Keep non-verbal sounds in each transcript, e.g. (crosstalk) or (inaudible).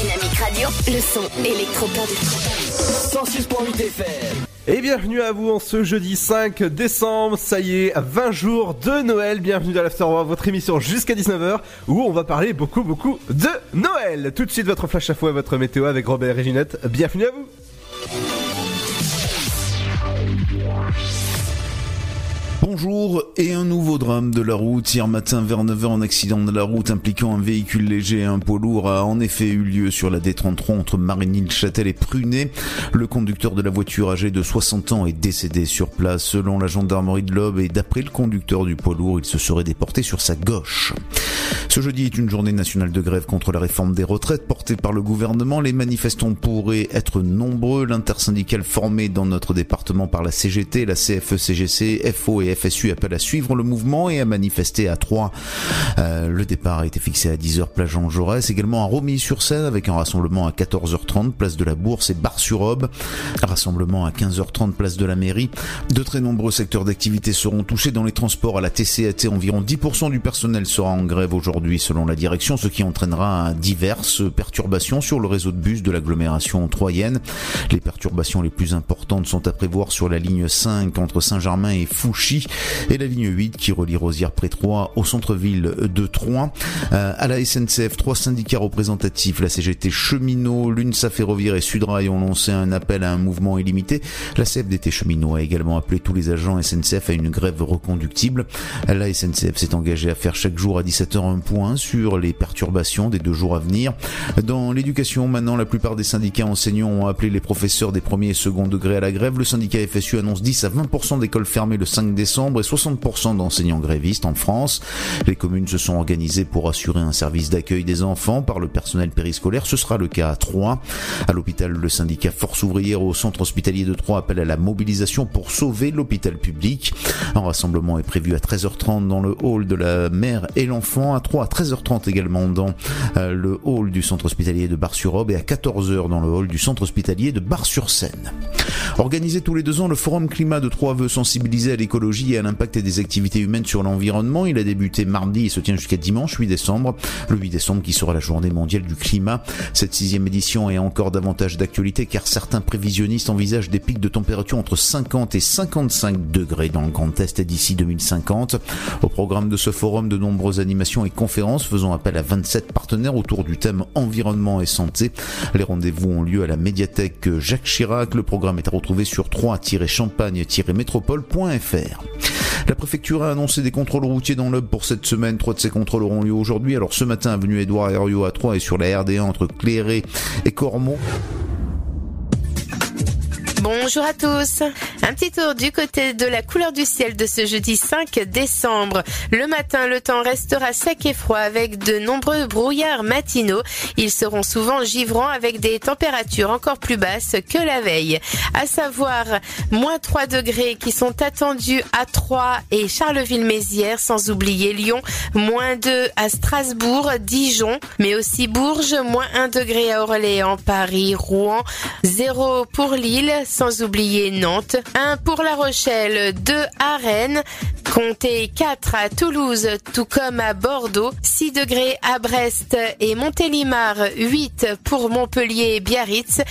Dynamique Radio. Le son électropop. 106.8 FM. Et bienvenue à vous en ce jeudi 5 décembre, ça y est, 20 jours de Noël, bienvenue dans l'Afterworld, votre émission jusqu'à 19h, où on va parler beaucoup beaucoup de Noël. Tout de suite votre flash à fou et votre météo avec Robert et Ginette, bienvenue à vous Bonjour et un nouveau drame de la route. Hier matin vers 9h, un accident de la route impliquant un véhicule léger et un poids lourd a en effet eu lieu sur la D33 entre Marigny-le-Châtel et Prunet. Le conducteur de la voiture âgé de 60 ans est décédé sur place selon la gendarmerie de l'Aube et d'après le conducteur du poids lourd, il se serait déporté sur sa gauche. Ce jeudi est une journée nationale de grève contre la réforme des retraites portée par le gouvernement. Les manifestants pourraient être nombreux. L'intersyndicale formée dans notre département par la CGT, la CFE-CGC, FO et FSU appelle à suivre le mouvement et à manifester à Troyes. Euh, le départ a été fixé à 10h plage Jean Jaurès, également à Romilly-sur-Seine avec un rassemblement à 14h30 place de la Bourse et Bar-sur-Aube. Rassemblement à 15h30 place de la mairie. De très nombreux secteurs d'activité seront touchés dans les transports à la TCAT. Environ 10% du personnel sera en grève aujourd'hui selon la direction, ce qui entraînera diverses perturbations sur le réseau de bus de l'agglomération troyenne. Les perturbations les plus importantes sont à prévoir sur la ligne 5 entre Saint-Germain et Fouchy et la ligne 8 qui relie Rosière-près-Troyes au centre-ville de Troyes. Euh, à la SNCF, trois syndicats représentatifs, la CGT Cheminot, l'UNSA Ferroviaire et Sudrail ont lancé un appel à un mouvement illimité. La CFDT Cheminot a également appelé tous les agents SNCF à une grève reconductible. La SNCF s'est engagée à faire chaque jour à 17h un point sur les perturbations des deux jours à venir. Dans l'éducation, maintenant, la plupart des syndicats enseignants ont appelé les professeurs des premiers et second degrés à la grève. Le syndicat FSU annonce 10 à 20% d'écoles fermées le 5 décembre et 60% d'enseignants grévistes en France. Les communes se sont organisées pour assurer un service d'accueil des enfants par le personnel périscolaire. Ce sera le cas à Troyes. À l'hôpital, le syndicat Force ouvrière au centre hospitalier de Troyes appelle à la mobilisation pour sauver l'hôpital public. Un rassemblement est prévu à 13h30 dans le hall de la mère et l'enfant, à 3 à 13h30 également dans euh, le hall du centre hospitalier de Bar-sur-Aube et à 14h dans le hall du centre hospitalier de Bar-sur-Seine. Organisé tous les deux ans, le Forum Climat de Troyes veut sensibiliser à l'écologie et à l'impact des activités humaines sur l'environnement. Il a débuté mardi et se tient jusqu'à dimanche 8 décembre. Le 8 décembre qui sera la journée mondiale du climat. Cette sixième édition est encore davantage d'actualité car certains prévisionnistes envisagent des pics de température entre 50 et 55 degrés dans le Grand Est d'ici 2050. Au programme de ce forum, de nombreuses animations et conférences faisant appel à 27 partenaires autour du thème environnement et santé. Les rendez-vous ont lieu à la médiathèque Jacques Chirac. Le programme est à retrouver sur 3-champagne-métropole.fr. La préfecture a annoncé des contrôles routiers dans l'Hub pour cette semaine. Trois de ces contrôles auront lieu aujourd'hui. Alors ce matin, avenue Édouard Herriot à 3 et sur la RD1 entre Cléré et Cormont. Bonjour à tous. Un petit tour du côté de la couleur du ciel de ce jeudi 5 décembre. Le matin, le temps restera sec et froid avec de nombreux brouillards matinaux. Ils seront souvent givrants avec des températures encore plus basses que la veille. À savoir, moins 3 degrés qui sont attendus à Troyes et Charleville-Mézières, sans oublier Lyon, moins 2 à Strasbourg, Dijon, mais aussi Bourges, moins 1 degré à Orléans, Paris, Rouen, 0 pour Lille, sans oublier Nantes, 1 pour La Rochelle, 2 à Rennes, comptez 4 à Toulouse, tout comme à Bordeaux, 6 degrés à Brest et Montélimar, 8 pour Montpellier et Biarritz,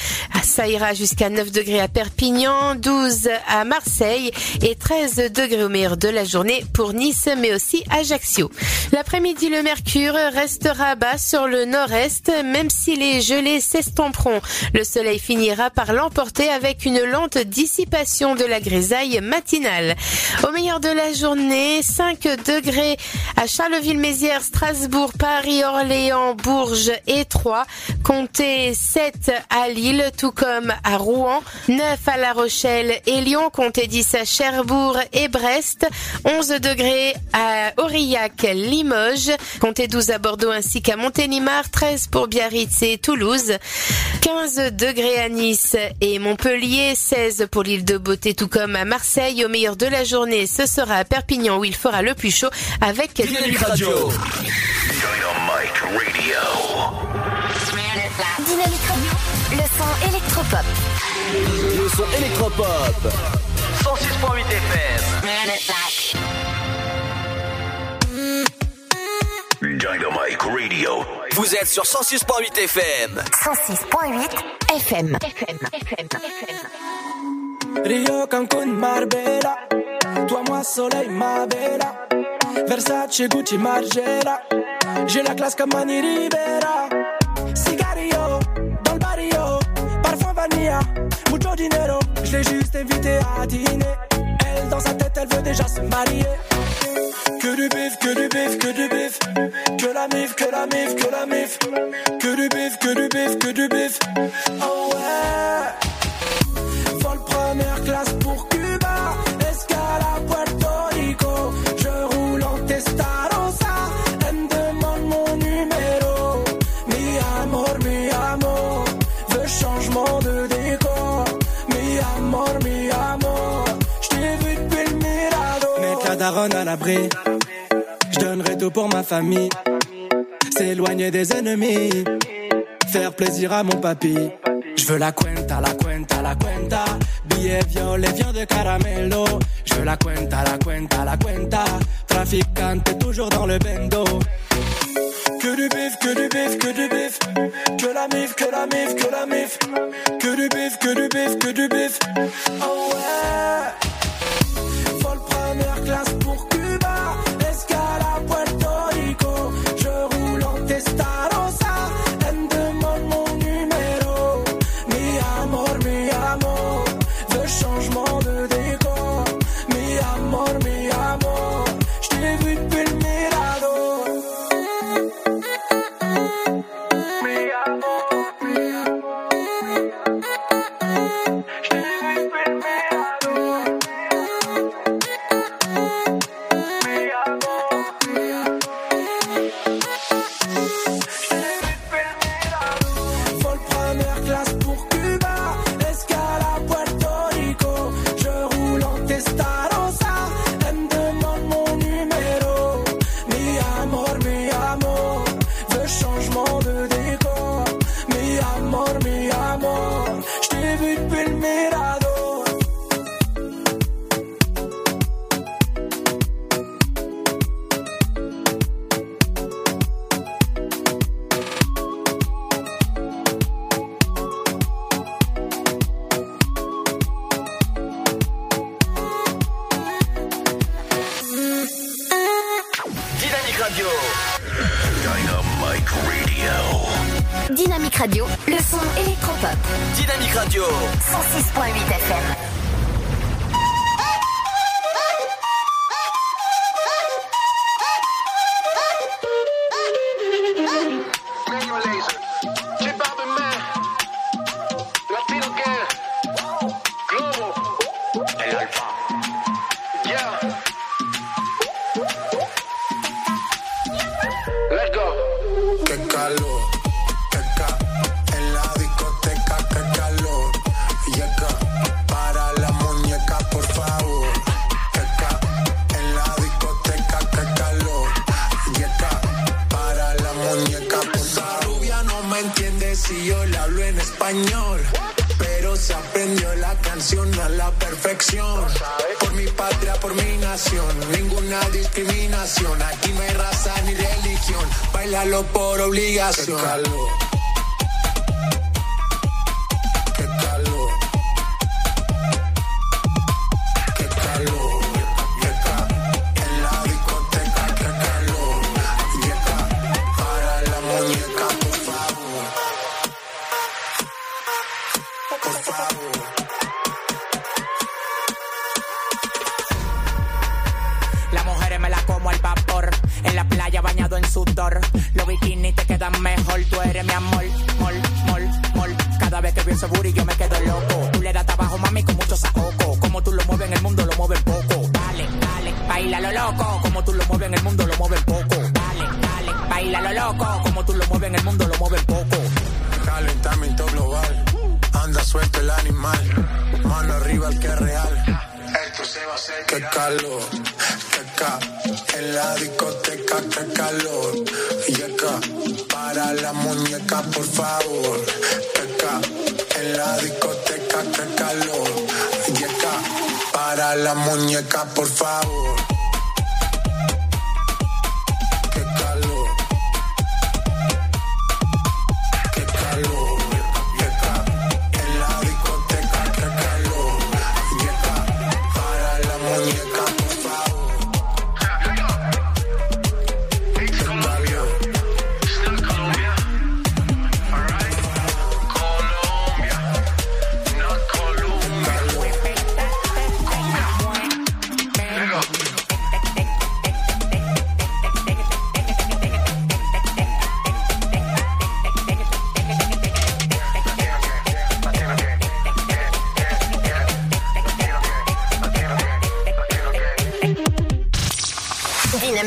ça ira jusqu'à 9 degrés à Perpignan, 12 à Marseille et 13 degrés au meilleur de la journée pour Nice mais aussi Ajaccio. L'après-midi, le mercure restera bas sur le nord-est, même si les gelées s'estomperont. Le soleil finira par l'emporter avec une lente dissipation de la grisaille matinale. Au meilleur de la journée, journée. 5 degrés à Charleville-Mézières, Strasbourg, Paris, Orléans, Bourges et Troyes. Comptez 7 à Lille, tout comme à Rouen. 9 à La Rochelle et Lyon. Comptez 10 à Cherbourg et Brest. 11 degrés à Aurillac, Limoges. Comptez 12 à Bordeaux ainsi qu'à Montélimar. 13 pour Biarritz et Toulouse. 15 degrés à Nice et Montpellier. 16 pour l'île de Beauté, tout comme à Marseille. Au meilleur de la journée, ce sera à Perpignan où il fera le plus chaud avec Dynamique Radio. Dynamite Radio. Dynamique Radio. Le son électropop. Le son électropop. 106.8 FM. Dynamite Radio. Vous êtes sur 106.8 FM. 106.8 FM. Rio, Cancun, Marbella. Toi, moi, soleil, ma bella. Versace, Gucci, Margiela. J'ai la classe comme Mani Ribera. Cigarillo, dans le barrio. Parfum vanilla, mucho dinero. Je l'ai juste invité à dîner. Dans sa tête, elle veut déjà se marier. Que du bif, que du bif, que du bif. Que la mif, que la mif, que la mif. Que du bif, que du bif, que du bif. Oh ouais. Vol première classe pour je donnerai tout pour ma famille. S'éloigner des ennemis, faire plaisir à mon papy. Je veux la cuenta, la cuenta, la cuenta. Billet violet, viande de caramelo. Je veux la cuenta, la cuenta, la cuenta. Traficante, toujours dans le bendo. Que du bif, que du bif, que du bif. Que la mif, que la mif, que la mif. Que du bif, que du bif, que du bif. Oh ouais. Vol première classe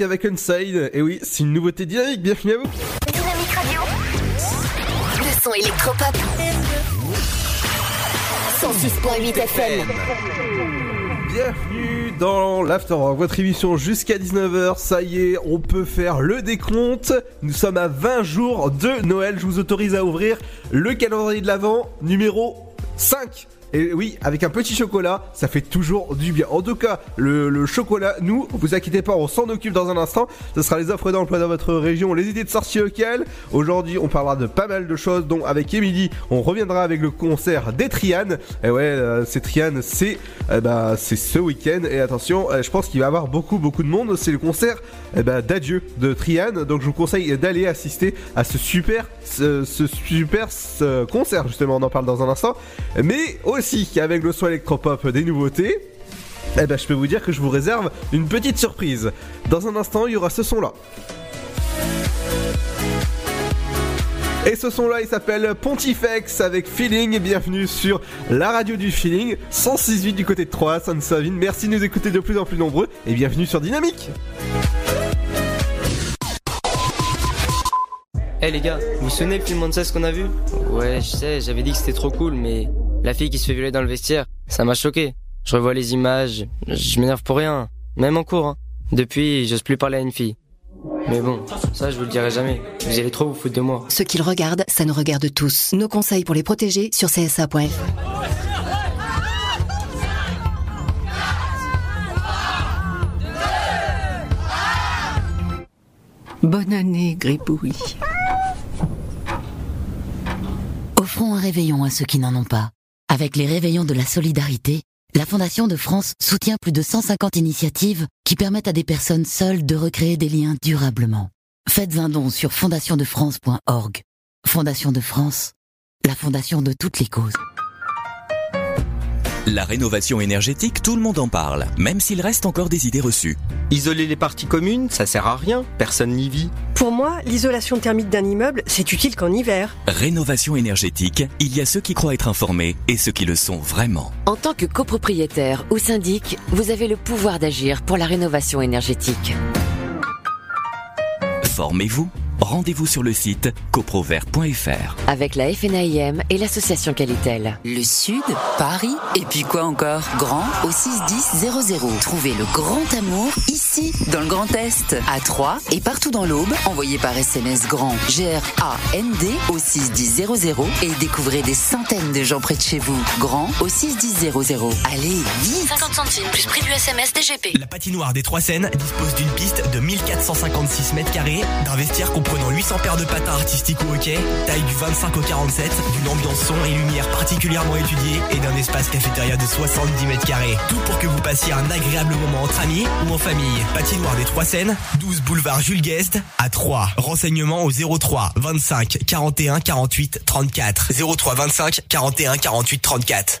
Avec Unside. Et oui, c'est une nouveauté dynamique, bienvenue à vous. Le son électropop. 106.8 FM. Bienvenue dans l'Afterwork, votre émission jusqu'à 19h. Ça y est, on peut faire le décompte. Nous sommes à 20 jours de Noël. Je vous autorise à ouvrir le calendrier de l'Avent numéro et oui, avec un petit chocolat, ça fait toujours du bien. En tout cas, le, chocolat, nous, vous inquiétez pas, on s'en occupe dans un instant. Ce sera les offres d'emploi dans votre région, les idées de sortie locales. Aujourd'hui, on parlera de pas mal de choses, dont avec Emily, on reviendra avec le concert des Trianes. Et ouais, euh, ces Trianes, c'est euh, c'est ce week-end. Et attention, euh, je pense qu'il va y avoir beaucoup, beaucoup de monde. C'est le concert eh ben, d'adieu de Triane. Donc je vous conseille d'aller assister à ce super, ce, super concert. Justement, on en parle dans un instant. Mais aussi qu'avec le soin électropop des nouveautés, eh ben, je peux vous dire que je vous réserve une petite surprise. Dans un instant, il y aura ce son-là. Et ce son-là, il s'appelle Pontifex avec Feeling. Bienvenue sur la radio du Feeling, 106.8 du côté de Troyes, Sainte-Savine. Merci de nous écouter de plus en plus nombreux et bienvenue sur Dynamique. Eh hey les gars, vous vous souvenez le film on sait ce qu'on a vu? Ouais, je sais, j'avais dit que c'était trop cool, mais la fille qui se fait violer dans le vestiaire, ça m'a choqué. Je revois les images, je m'énerve pour rien, même en cours. Hein. Depuis, j'ose plus parler à une fille. Mais bon, ça je vous le dirai jamais. Vous allez trop vous foutre de moi. Ce qu'ils regardent, ça nous regarde tous. Nos conseils pour les protéger sur csa.fr. Bonne année, Gribouille. Offrons un réveillon à ceux qui n'en ont pas. Avec les réveillons de la solidarité, la Fondation de France soutient plus de 150 initiatives qui permettent à des personnes seules de recréer des liens durablement. Faites un don sur fondationdefrance.org. Fondation de France, la fondation de toutes les causes. La rénovation énergétique, tout le monde en parle, même s'il reste encore des idées reçues. Isoler les parties communes, ça sert à rien, personne n'y vit. Pour moi, l'isolation thermique d'un immeuble, c'est utile qu'en hiver. Rénovation énergétique, il y a ceux qui croient être informés et ceux qui le sont vraiment. En tant que copropriétaire ou syndic, vous avez le pouvoir d'agir pour la rénovation énergétique. Formez-vous rendez-vous sur le site coprovert.fr. Avec la FNAIM et l'association Qualitel. Le Sud, Paris, et puis quoi encore? Grand au 61000. Trouvez le grand amour ici, dans le Grand Est, à Troyes et partout dans l'Aube. Envoyez par SMS grand G-R-A-N-D au 61000 et découvrez des centaines de gens près de chez vous. Grand au 61000. Allez, vite 50 centimes plus prix du SMS DGP. La patinoire des Trois Seines dispose d'une piste de 1456 mètres carrés, d'un vestiaire comprenant 800 paires de patins artistiques ou hockey, taille du 25 au 47, d'une ambiance son et lumière particulièrement étudiée et d'un espace cafétéria de 70 mètres carrés. Tout pour que vous passiez un agréable moment entre amis ou en famille. Patinoire des Trois Seines, 12 boulevard Jules Guest à 3. Renseignements au 03 25 41 48 34. 03 25 41 48 34.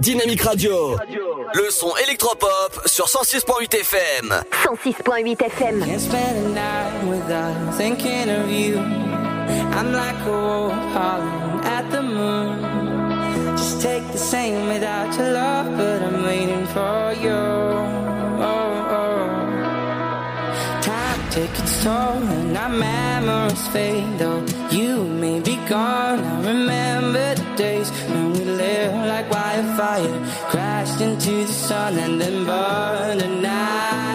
Dynamique Radio. Le son électropop sur 106.8 FM. 106.8 FM. Can't spend a night without thinking of you. I'm like a wolf at the moon. Just take the same without your love, but I'm waiting for you. Oh, oh. Time take its toll and our memories fade. Though you may be gone, I remember the days when like wildfire. Crashed into the sun and then burned the night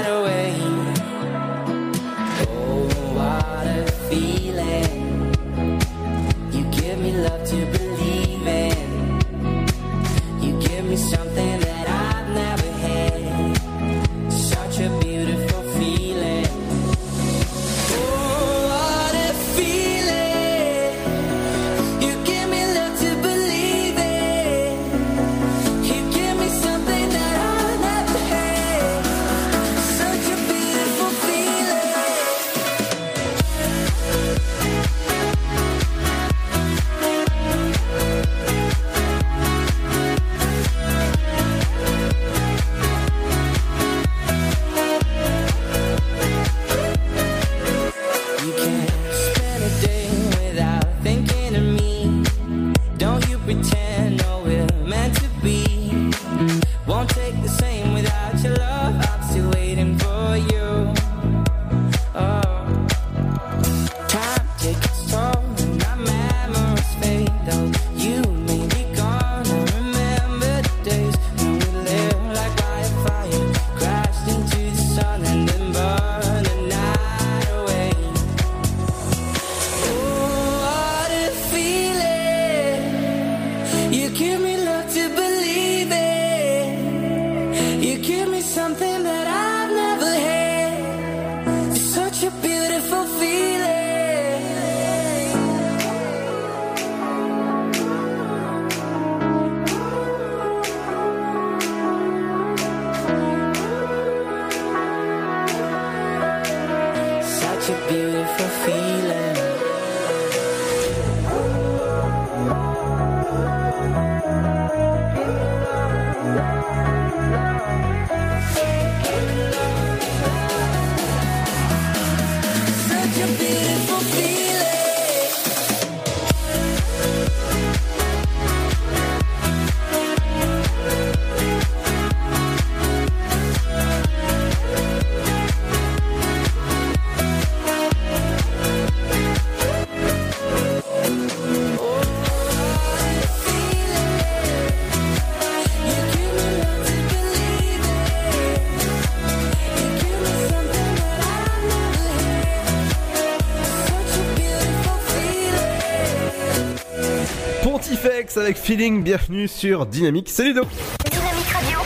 Feeling, bienvenue sur Dynamique. Salut Ludo Dynamique Radio.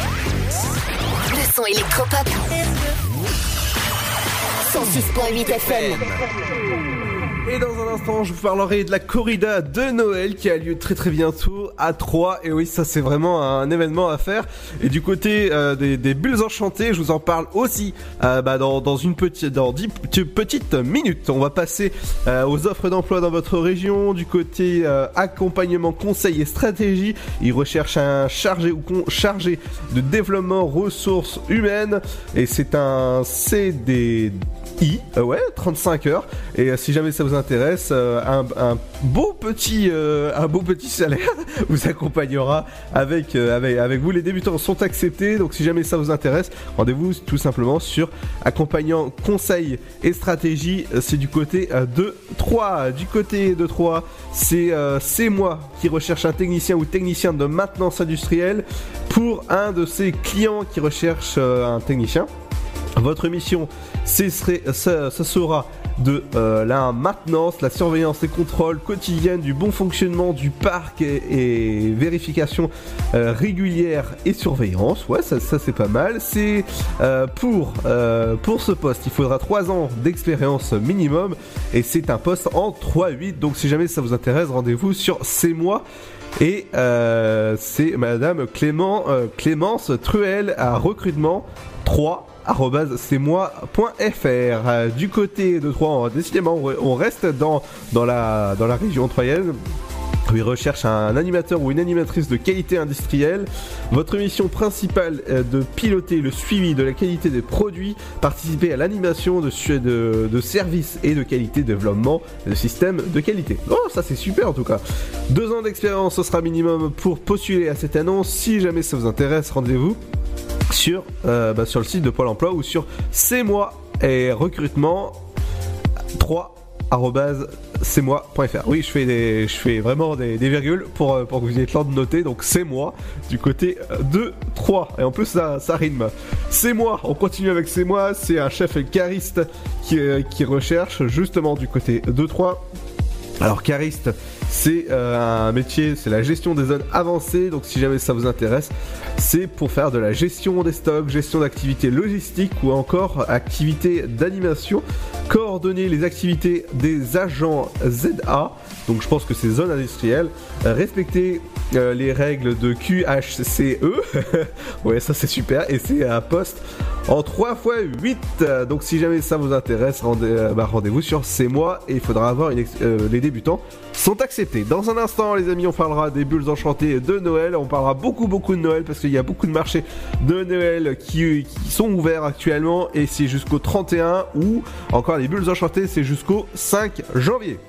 Le son électropop. 106.8 FM. Et dans un instant, je vous parlerai de la corrida de Noël qui a lieu très très bientôt à Troyes. Et oui, ça c'est vraiment un événement à faire. Et du côté euh, des, bulles enchantées, je vous en parle aussi euh, bah, dans, une petite, dans dix p- petites minutes. On va passer euh, aux offres d'emploi dans votre région. Du côté accompagnement, conseil et stratégie, ils recherchent un chargé ou con- chargé de développement ressources humaines. Et c'est un CDI, euh, ouais, 35 heures. Et euh, si jamais ça vous intéresse, euh, un, beau petit, salaire (laughs) vous accompagnera avec, avec, vous. Les débutants sont acceptés. Donc si jamais ça vous intéresse, rendez-vous tout simplement sur accompagnant conseil et stratégie. C'est du côté de 3. Du côté de 3, c'est c'est moi qui recherche un technicien ou technicien de maintenance industrielle pour un de ses clients qui recherche un technicien. Votre mission, ce serait, ça, sera de euh, la maintenance, la surveillance et contrôle quotidienne du bon fonctionnement du parc et, vérification euh, régulière et surveillance. Ouais, ça, ça c'est pas mal. C'est euh, pour pour ce poste, il faudra 3 ans d'expérience minimum et c'est un poste en 3-8. Donc si jamais ça vous intéresse, rendez-vous sur C'est moi. Et c'est Madame Clément, Clémence Truel à recrutement 3 moi.fr Euh, du côté de Troyes, décidément on reste dans, dans, la, dans la région troyenne où il recherche un animateur ou une animatrice de qualité industrielle. Votre mission principale est de piloter le suivi de la qualité des produits, participer à l'animation de, de services et de qualité développement de systèmes de qualité. Oh, ça c'est super en tout cas. Deux ans d'expérience, ce sera minimum pour postuler à cette annonce. Si jamais ça vous intéresse, rendez-vous sur, euh, bah, sur le site de Pôle emploi ou sur c'est moi et recrutement 3 c'est moi.fr. Oui, je fais des, je fais vraiment des, virgules pour, euh, pour que vous ayez le temps de noter. Donc c'est moi du côté euh, de 3. Et en plus ça, ça rime. C'est moi. On continue avec c'est moi. C'est un chef cariste qui, euh, qui recherche justement du côté de 3. Alors cariste, c'est euh, un métier, c'est la gestion des zones avancées. Donc si jamais ça vous intéresse, c'est pour faire de la gestion des stocks, gestion d'activités logistiques ou encore activités d'animation, coordonner les activités des agents ZA. Donc je pense que c'est zone industrielle, euh, respecter euh, les règles de QHCE. (laughs) ouais, ça c'est super et c'est un poste en 3 x 8. Donc si jamais ça vous intéresse, euh, bah, rendez-vous sur C'est moi et il faudra avoir euh, les débutants sont acceptés. Dans un instant, les amis, on parlera des bulles enchantées de Noël. On parlera beaucoup, beaucoup de Noël parce qu'il y a beaucoup de marchés de Noël qui, qui sont ouverts actuellement et c'est jusqu'au 31 ou encore les bulles enchantées, c'est jusqu'au 5 janvier.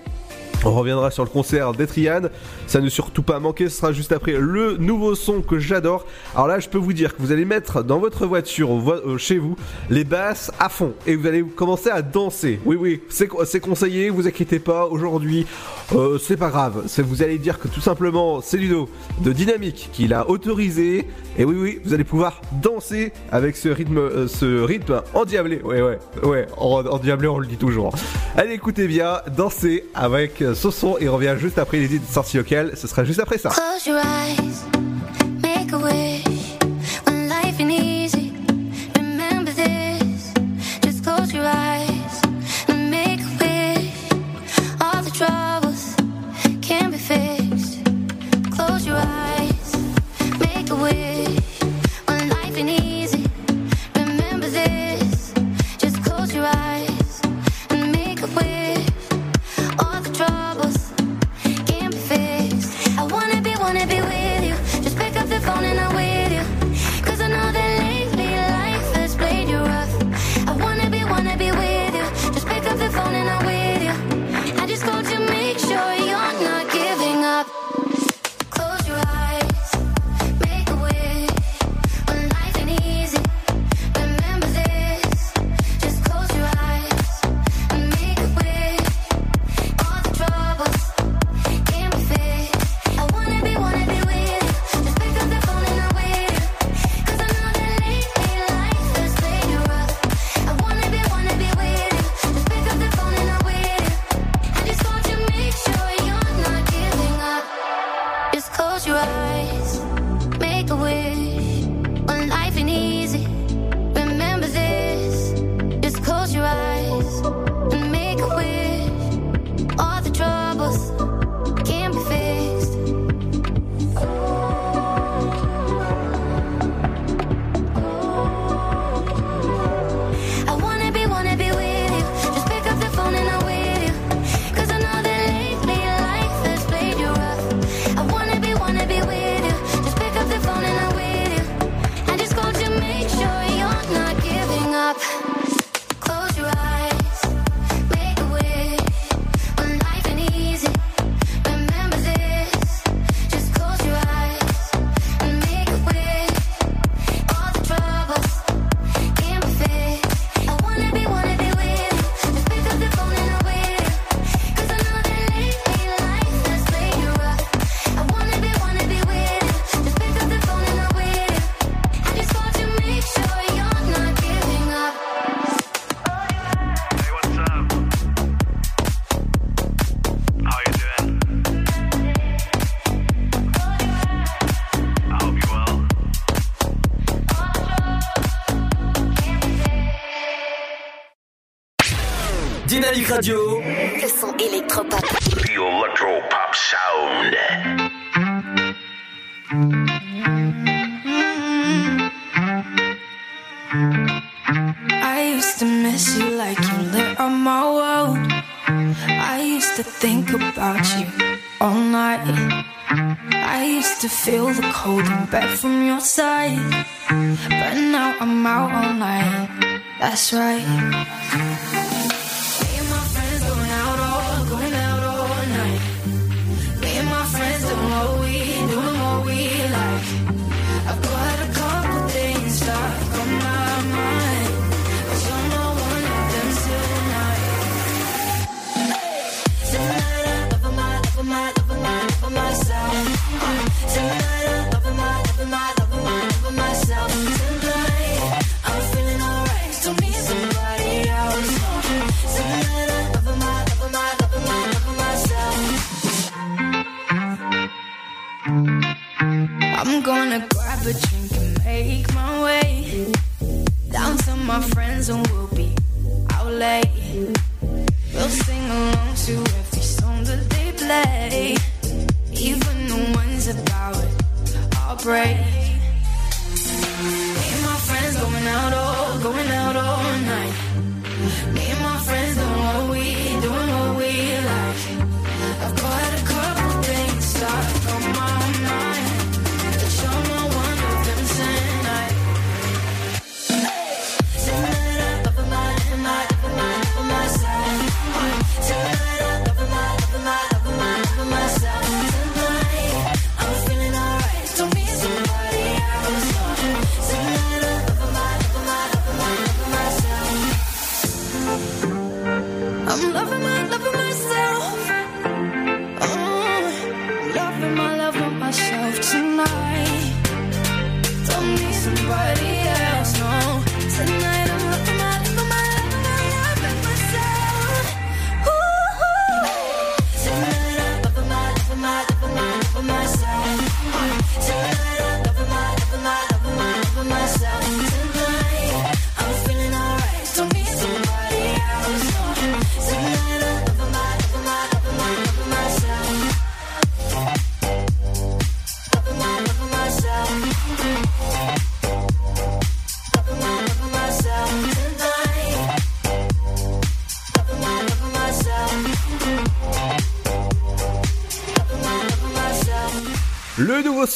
On reviendra sur le concert d'Etrian. Ça ne surtout pas manquer, ce sera juste après le nouveau son que j'adore. Alors là, je peux vous dire que vous allez mettre dans votre voiture, vo- euh, chez vous, les basses à fond. Et vous allez commencer à danser. Oui, oui, c'est co- c'est conseillé, vous inquiétez pas. Aujourd'hui, euh, c'est pas grave. Vous allez dire que tout simplement, c'est Ludo de Dynamique qui l'a autorisé. Et oui, oui, vous allez pouvoir danser avec ce rythme, euh, ce rythme endiablé. Ouais, ouais, ouais, en, endiablé, on le dit toujours. Hein. Allez, écoutez bien, dansez avec ce son et revient juste après les idées de sortie locale. Ce sera juste après ça. Close your eyes, make a wish. When life ain't easy, remember this. Just close your eyes and make a wish. All the troubles can be fixed. Close your eyes. When life ain't easy, remember this. Just close your eyes. 아주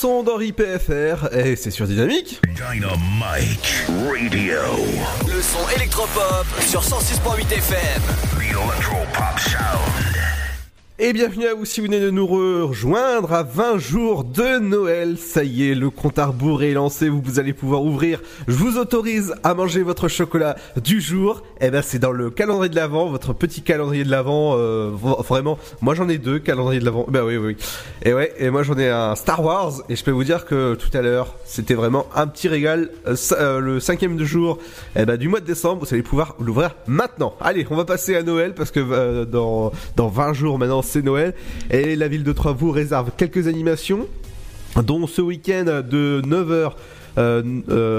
son dans IPFR et c'est sur Dynamique. Dynamique Radio. Le son électropop sur 106.8 FM. The Electropop Show. Et bienvenue à vous si vous venez de nous rejoindre à 20 jours de Noël. Ça y est, le compte à rebours est lancé, vous, vous allez pouvoir ouvrir. Je vous autorise à manger votre chocolat du jour. Et ben c'est dans le calendrier de l'avant, votre petit calendrier de l'avant. Euh, vraiment, moi j'en ai deux calendriers de l'avant. Ben oui, oui. Et ouais, et moi j'en ai un Star Wars. Et je peux vous dire que tout à l'heure, c'était vraiment un petit régal. Euh, euh, le cinquième de jour et ben, du mois de décembre, vous allez pouvoir l'ouvrir maintenant. Allez, on va passer à Noël parce que euh, dans, dans 20 jours maintenant, Noël. Et la ville de Troyes vous réserve quelques animations dont ce week-end de 9h euh,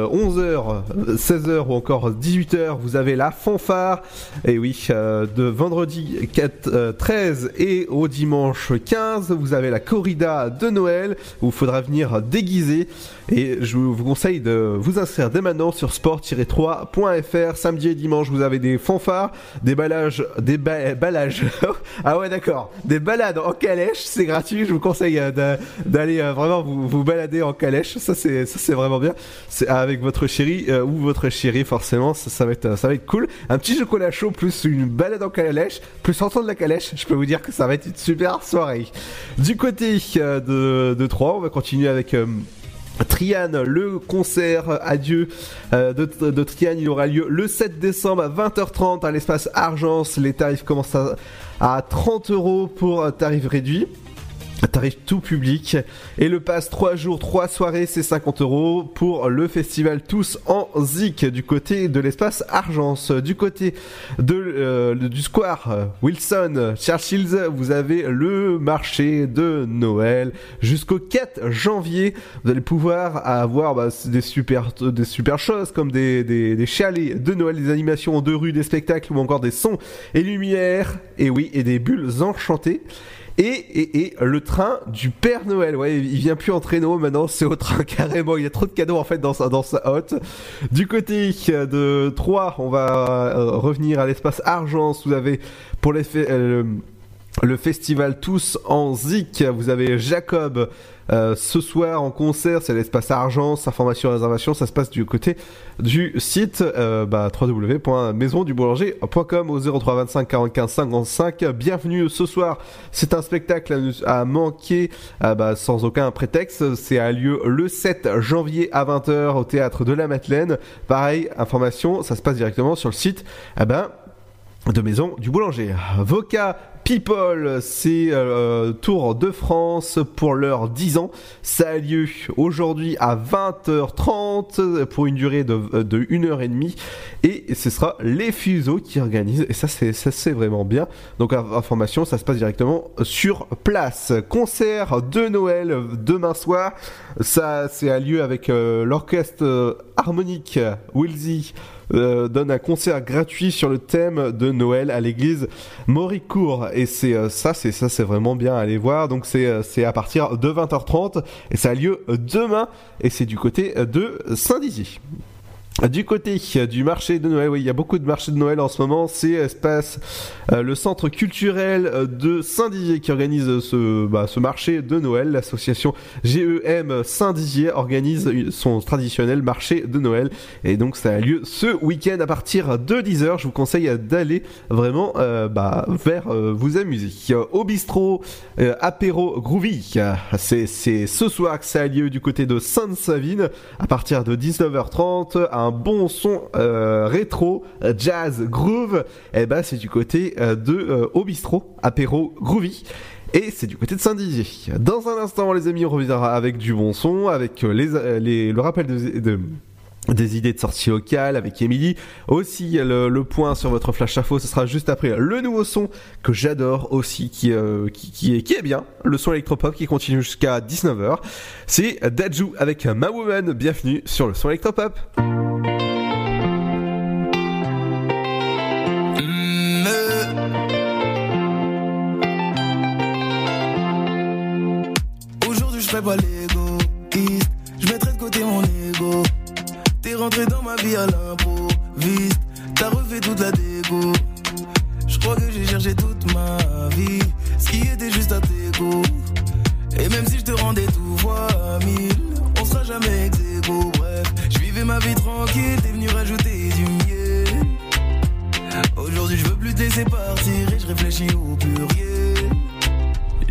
11h, 16h ou encore 18h, vous avez la fanfare. Et oui, euh, de vendredi 4, euh, 13 et au dimanche 15, vous avez la corrida de Noël où il faudra venir déguisé. Et je vous conseille de vous inscrire dès maintenant sur sport-3.fr. Samedi et dimanche, vous avez des fanfares, des ballages, des ba- ballages. (laughs) ah ouais, d'accord. Des balades en calèche, c'est gratuit. Je vous conseille euh, d'a- d'aller euh, vraiment vous, vous balader en calèche. Ça, c'est vraiment bien. C'est avec votre chérie euh, ou votre chérie, forcément. Ça, va être, ça va être cool. Un petit chocolat chaud plus une balade en calèche, plus entendre la calèche. Je peux vous dire que ça va être une super soirée. Du côté euh, de, de Troyes, on va continuer avec. euh, Trian, le concert Adieu euh, de, de Trian, il aura lieu le 7 décembre à 20h30 à l'espace Argence. Les tarifs commencent à 30 euros pour un tarif réduit. Tarif tout public. Et le pass 3 jours 3 soirées c'est 50 euros pour le festival Tous en Zik du côté de l'espace Argence. Du côté de, euh, du square Wilson Churchills vous avez le marché de Noël jusqu'au 4 janvier. Vous allez pouvoir avoir bah, des super des super choses comme des, des, des chalets de Noël des animations de rue des spectacles ou encore des sons et lumières. Et oui et des bulles enchantées et, et, et le train du Père Noël, ouais, il vient plus en traîneau maintenant, c'est au train (laughs) carrément. Il y a trop de cadeaux en fait dans sa, dans sa hotte. Du côté de Troyes, on va euh, revenir à l'espace Argence. Vous avez pour les euh, le festival Tous en Zik. Vous avez Jacob euh, ce soir en concert, c'est l'espace Argence. Information et réservation, ça se passe du côté du site euh, bah, www.maisonduboulanger.com au 03 25 45 55. Bienvenue ce soir. C'est un spectacle à, manquer euh, bah, sans aucun prétexte. C'est à lieu le 7 janvier à 20h au théâtre de la Madeleine. Pareil, information, ça se passe directement sur le site. Eh ben, de maison du boulanger. Voca People, c'est euh, Tour de France pour leurs 10 ans. Ça a lieu aujourd'hui à 20h30 pour une durée de, de 1h30 et ce sera les fuseaux qui organisent et ça c'est ça c'est vraiment bien. Donc inf- information, ça se passe directement sur place. Concert de Noël demain soir. Ça c'est à lieu avec euh, l'orchestre euh, harmonique Wilsey euh, donne un concert gratuit sur le thème de Noël à l'église Moricourt. Et c'est euh, ça c'est ça c'est vraiment bien à aller voir. Donc c'est euh, c'est à partir de 20h30 et ça a lieu demain. Et c'est du côté de Saint-Dizier. Du côté euh, du marché de Noël, oui, il y a beaucoup de marchés de Noël en ce moment. C'est espace euh, le centre culturel euh, de Saint-Dizier qui organise ce, bah, ce marché de Noël. L'association GEM Saint-Dizier organise son traditionnel marché de Noël. Et donc ça a lieu ce week-end à partir de 10h. Je vous conseille d'aller vraiment euh, bah, vers euh, vous amuser. Euh, Au bistrot, euh, apéro groovy. C'est ce soir que ça a lieu du côté de Sainte-Savine à partir de 19h30. Bon son euh, rétro, euh, jazz, groove. Et ben c'est du côté euh, de Au bistrot, apéro groovy. Et c'est du côté de Saint-Dizier. Dans un instant, les amis, on reviendra avec du bon son, avec les, les- le rappel de- des idées de sortie locale avec Emily. Aussi, le, point sur votre flash info, ce sera juste après le nouveau son que j'adore aussi, qui, euh, est, bien, le son électropop qui continue jusqu'à 19h. C'est Dajou avec Ma Woman. Bienvenue sur le son électropop. Aujourd'hui je T'es rentré dans ma vie à l'improviste. T'as refait toute la dégo. Je crois que j'ai cherché toute ma vie. Ce qui était juste à tes goûts Et même si je te rendais tout fois mille On sera jamais ex aequo. Bref, je vivais ma vie tranquille T'es venu rajouter du miel. Aujourd'hui je veux plus te laisser partir Et je réfléchis au pluriel.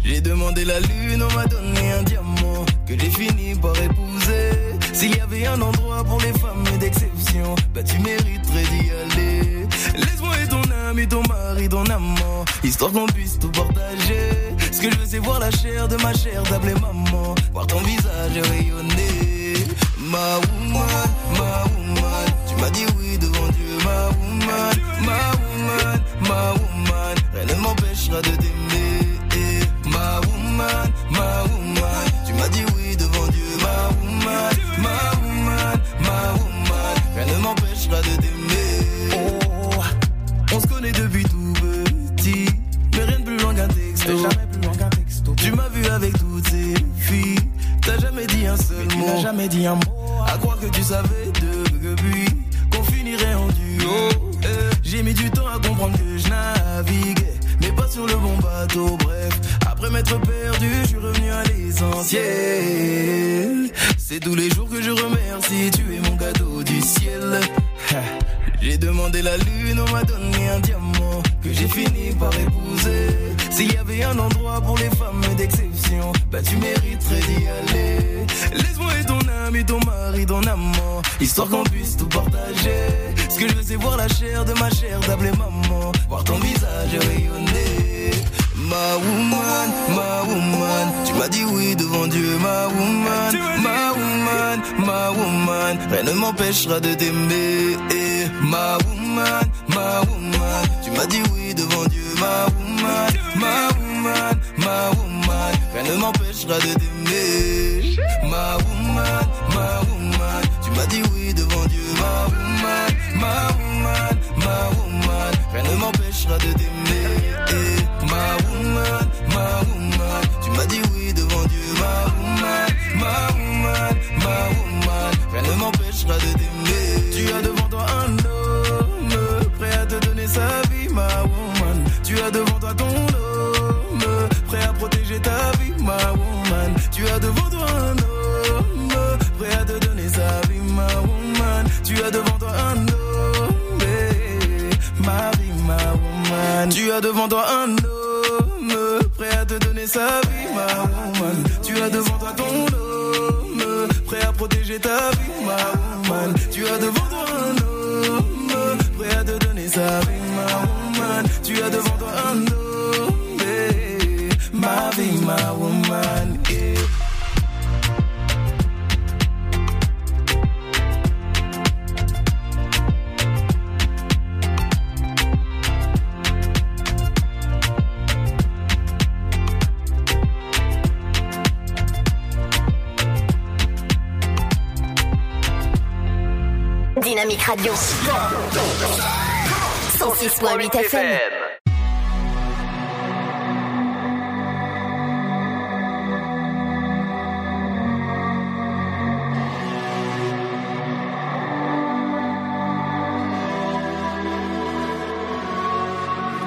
J'ai demandé la lune, on m'a donné un diamant que j'ai fini par épouser. S'il y avait un endroit pour les femmes d'exception, bah tu mériterais d'y aller. Laisse-moi être ton ami, ton mari, ton amant, histoire qu'on puisse tout partager. Ce que je veux, c'est voir la chair de ma chair, t'appeler maman, voir ton visage rayonner. Ma woman, ma woman, tu m'as dit oui devant Dieu, ma woman, ma woman, ma woman, rien ne m'empêchera de t'aimer. Ma woman, ma woman, tu m'as dit oui Tu m'as vu avec toutes ces filles. T'as jamais dit un seul mot. T'as jamais dit un mot. À croire que tu savais depuis qu'on finirait en duo. Eh, j'ai mis du temps à comprendre que je naviguais, mais pas sur le bon bateau. Bref, après m'être perdu, je suis revenu à l'essentiel. C'est tous les jours que je remercie, tu es mon cadeau du ciel. J'ai demandé la lune, on m'a donné un diamant que j'ai fini par épouser. S'il y avait un endroit pour les femmes d'exception, bah tu mériterais d'y aller. Laisse-moi être ton ami, ton mari, ton amant, histoire qu'on puisse tout partager. Ce que je veux, c'est voir la chair de ma chair, t'appeler maman, voir ton visage rayonner. Ma woman, ma woman, tu m'as dit oui devant Dieu, ma woman, ma woman, ma woman, rien ne m'empêchera de t'aimer. Ma woman, ma woman, tu m'as dit oui devant Dieu, ma woman, ma woman, ma woman, rien ne m'empêchera de t'aimer. Ma woman, ma woman, tu m'as dit oui devant Dieu, ma woman, ma woman, ma woman, rien ne m'empêchera de t'aimer. Ma woman, ma woman, tu m'as dit oui devant Dieu, ma woman, ma woman, ma woman, rien ne m'empêchera de t'aimer. Tu as devant toi un homme prêt à te donner sa vie, ma woman. Tu as devant toi ton homme prêt à protéger ta vie, ma woman. Tu as devant Tu as devant toi un homme prêt à te donner sa vie, ma woman. Tu as devant toi ton homme prêt à protéger ta vie, ma woman. Tu as devant toi un homme prêt à te donner sa vie, ma woman. Tu as devant toi un homme, eh, ma vie, ma woman. Dynamique Radio. 106.8 FM.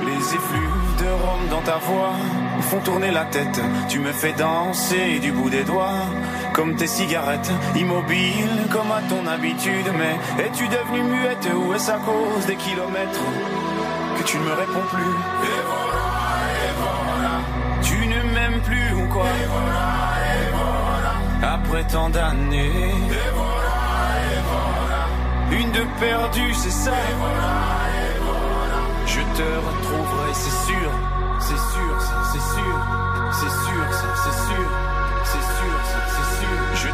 Les effluves de rhum dans ta voix me font tourner la tête. Tu me fais danser du bout des doigts, comme tes cigarettes, immobile comme à ton habitude. Mais es-tu devenue muette ou est-ce à cause des kilomètres que tu ne me réponds plus? Et voilà, et voilà. Tu ne m'aimes plus ou quoi? Et voilà, et voilà. Après tant d'années. Et voilà, et voilà. Une de perdue, c'est ça. Et voilà, et voilà. Je te retrouverai, c'est sûr. C'est sûr, ça, c'est sûr. C'est sûr, ça, c'est sûr. C'est sûr,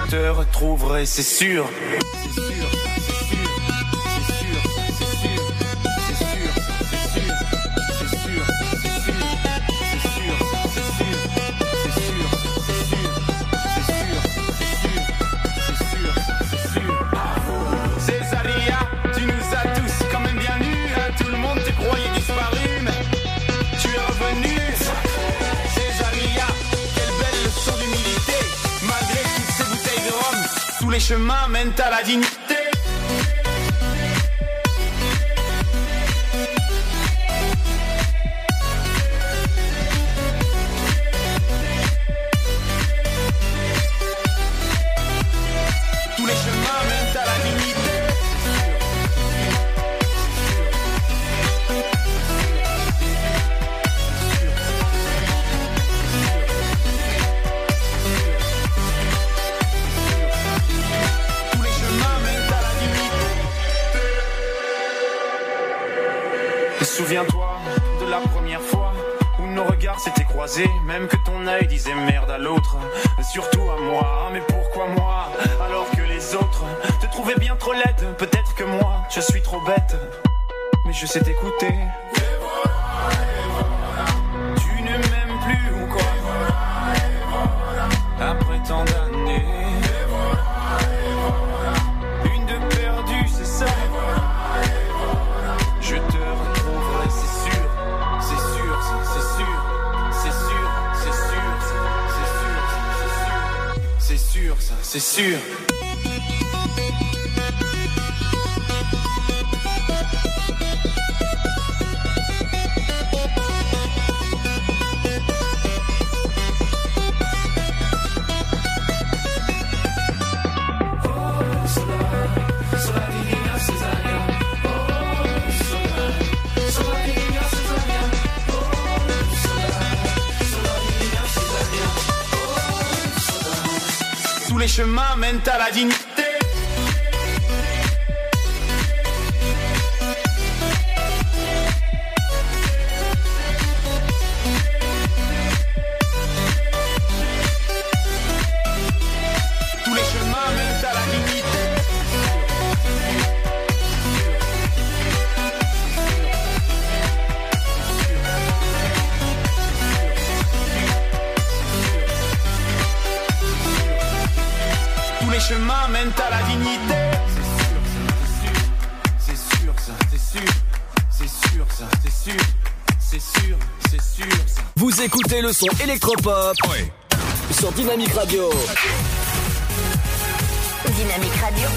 te retrouverai, c'est sûr. C'est sûr, chemin mène à la dignité. Souviens-toi de la première fois où nos regards s'étaient croisés, même que ton œil disait merde à l'autre, surtout à moi. Mais pourquoi moi alors que les autres te trouvaient bien trop laide? Peut-être que moi je suis trop bête, mais je sais t'écouter. Tu ne m'aimes plus ou quoi? Après tant C'est sûr, chemins mènent à la dignité. Le son électropop sur Dynamique Radio. Dynamique Radio.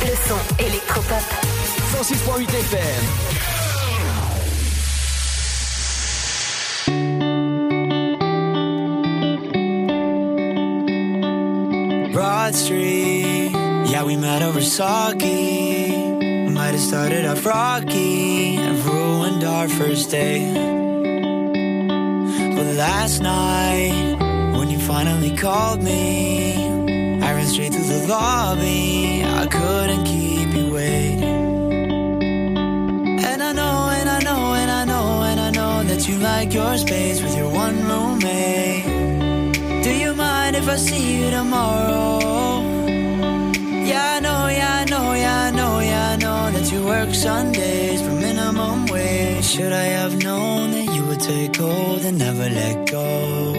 Le son électropop. 106.8 FM. Broad Street. Yeah, we met over sake. Might have started off rocky and ruined our first date. Last night, when you finally called me, I ran straight to the lobby. I couldn't keep you waiting. And I know, and I know, and I know, and I know that you like your space with your one roommate. Do you mind if I see you tomorrow? Yeah, I know, yeah, I know, yeah, I know, yeah, I know that you work Sundays for minimum wage. Should I have known take hold and never let go?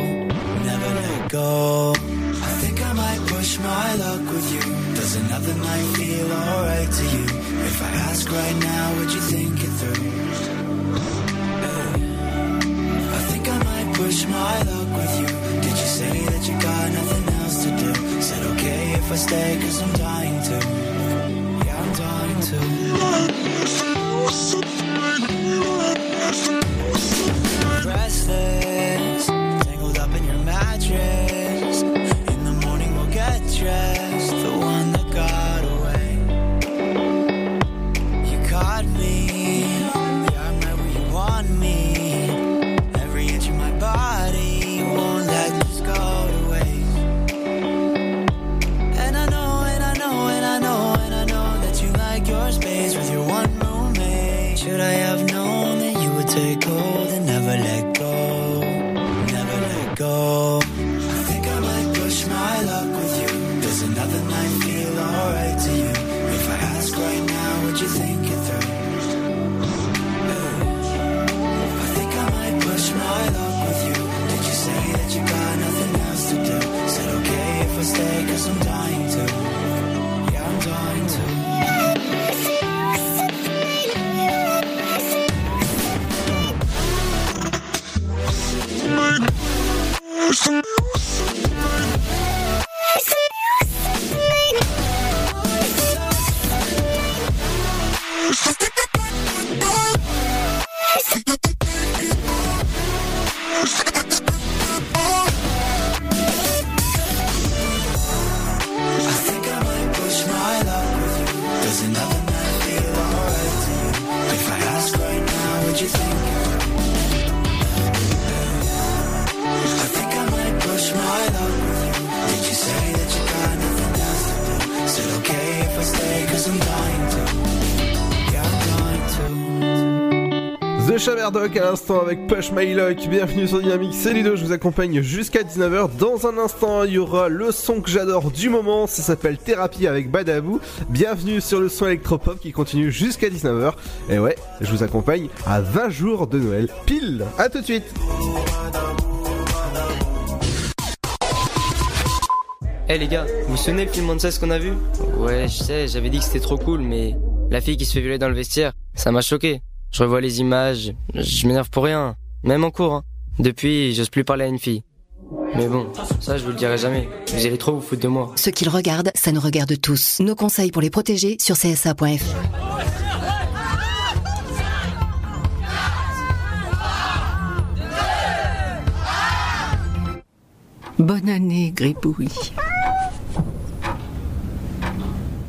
Never let go. I think I might push my luck with you. Does another night feel alright to you? If I ask right now, would you think it through? I think I might push my luck with you. Did you say that you got nothing else to do? Said okay if I stay, cause I'm dying to. Yeah, I'm dying to. À l'instant avec Push My Luck. Bienvenue sur Dynamique, c'est Ludo, je vous accompagne jusqu'à 19h. Dans un instant, il y aura le son que j'adore du moment, ça s'appelle Thérapie avec Badabou. Bienvenue sur le son électropop qui continue jusqu'à 19h. Et ouais, je vous accompagne à 20 jours de Noël. Pile À tout de suite Eh les gars, vous souvenez le film Monsters qu'on a vu? Ouais, je sais, j'avais dit que c'était trop cool, mais la fille qui se fait violer dans le vestiaire, ça m'a choqué. Je revois les images, je m'énerve pour rien, même en cours. hein. Depuis, j'ose plus parler à une fille. Mais bon, ça je vous le dirai jamais. Vous allez trop vous foutre de moi. Ce qu'ils regardent, ça nous regarde tous. Nos conseils pour les protéger sur csa.fr. Bonne année, Gribouille.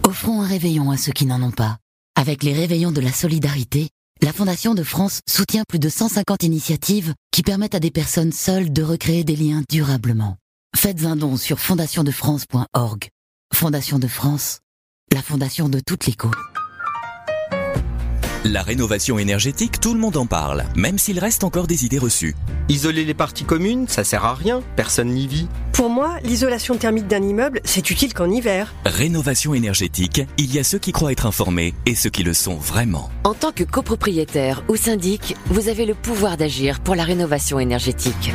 Offrons un réveillon à ceux qui n'en ont pas. Avec les réveillons de la solidarité, la Fondation de France soutient plus de 150 initiatives qui permettent à des personnes seules de recréer des liens durablement. Faites un don sur fondationdefrance.org. Fondation de France, la fondation de toutes les causes. La rénovation énergétique, tout le monde en parle, même s'il reste encore des idées reçues. Isoler les parties communes, ça sert à rien, personne n'y vit. Pour moi, l'isolation thermique d'un immeuble, c'est utile qu'en hiver. Rénovation énergétique, il y a ceux qui croient être informés et ceux qui le sont vraiment. En tant que copropriétaire ou syndic, vous avez le pouvoir d'agir pour la rénovation énergétique.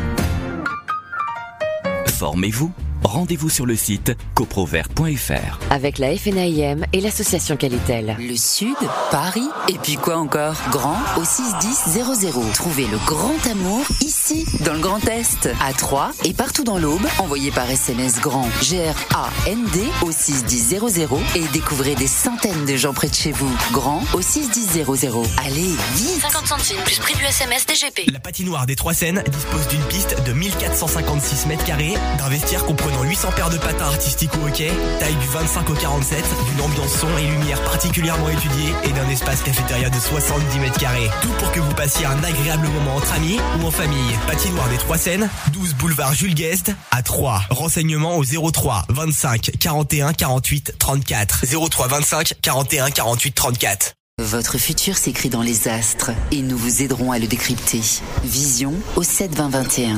Formez-vous. Rendez-vous sur le site coprovert.fr. Avec la FNAIM et l'association Qualitel. Le Sud, Paris, et puis quoi encore? Grand au 61000. Trouvez le grand amour ici, dans le Grand Est, à Troyes et partout dans l'Aube. Envoyez par SMS grand G-R-A-N-D au 61000 et découvrez des centaines de gens près de chez vous. Grand au 61000. Allez, vite 50 centimes plus prix du SMS DGP. La patinoire des Trois Seines dispose d'une piste de 1456 mètres carrés, d'un vestiaire comprenant 800 paires de patins artistiques ou hockey, taille du 25 au 47, d'une ambiance son et lumière particulièrement étudiée et d'un espace cafétéria de 70 mètres carrés. Tout pour que vous passiez un agréable moment entre amis ou en famille. Patinoire des Trois Seines, 12 boulevard Jules Guest à 3. Renseignements au 03 25 41 48 34. 03 25 41 48 34. Votre futur s'écrit dans les astres et nous vous aiderons à le décrypter. Vision au 7 20 21.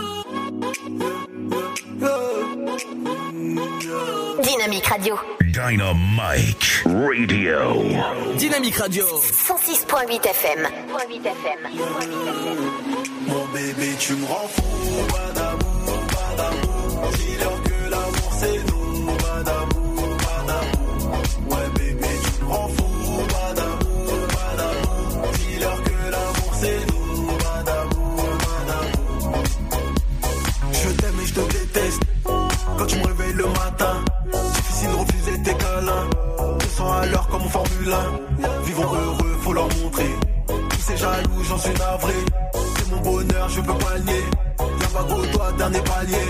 Dynamique Radio. Dynamite Radio. Dynamique Radio. 106.8 FM. Mon bébé, tu me rends fou, pas d'amour, pas d'amour. Dis-leur que l'amour c'est nous, pas d'amour, pas d'amour. Ouais, bébé, tu me rends fou, Le matin, difficile de refuser tes câlins. 200 à l'heure comme en Formule 1. Vivons heureux, faut leur montrer. Tous ces jaloux, j'en suis navré. C'est mon bonheur, je peux pas nier. Y'a pas gros, toi, dernier palier.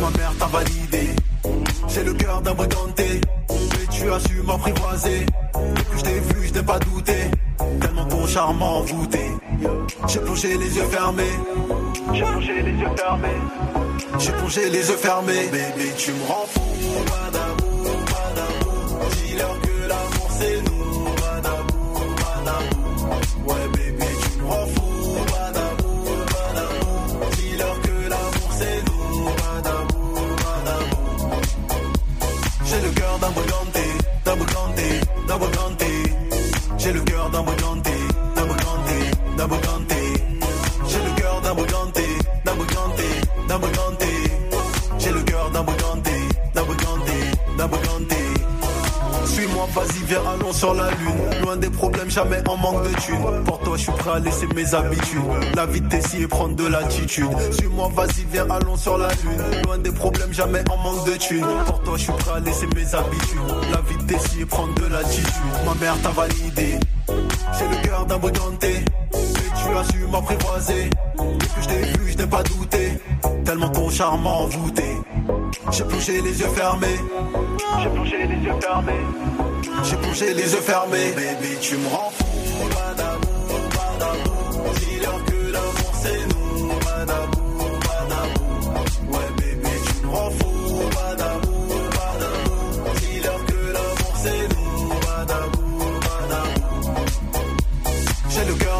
Ma mère t'a validé. J'ai le cœur d'un briganté. Mais tu as su m'apprivoiser. Depuis que je t'ai vu, je n'ai pas douté. Tellement ton charme envoûté. J'ai plongé les yeux fermés. J'ai plongé les yeux fermés. J'ai plongé les yeux fermés. Bébé, tu me rends fou. Pas d'amour. Dis-leur que l'amour c'est nous. Pas d'amour. Ouais, bébé, tu me rends fou. Pas d'amour. Dis-leur que l'amour c'est nous. Pas d'amour. J'ai le cœur d'un briganté, d'un briganté, d'un briganté. J'ai le cœur d'un briganté, d'un briganté, d'un briganté. Vas-y, viens, allons sur la lune. Loin des problèmes, jamais en manque de thunes. Pour toi, je suis prêt à laisser mes habitudes. La vie t'essayer et prendre de l'attitude. Suis-moi, vas-y, viens, allons sur la lune. Loin des problèmes, jamais en manque de thunes. Pour toi, je suis prêt à laisser mes habitudes. La vie t'essayer et prendre de l'attitude. Ma mère t'a validé. J'ai le cœur d'un. Tu as su m'apprivoiser. Depuis que je t'ai vu, je n'ai pas douté. Tellement ton charme m'a envoûté. J'ai plongé les yeux fermés. J'ai plongé les yeux fermés. J'ai plongé les yeux fermés. Baby, tu me rends fou. Pas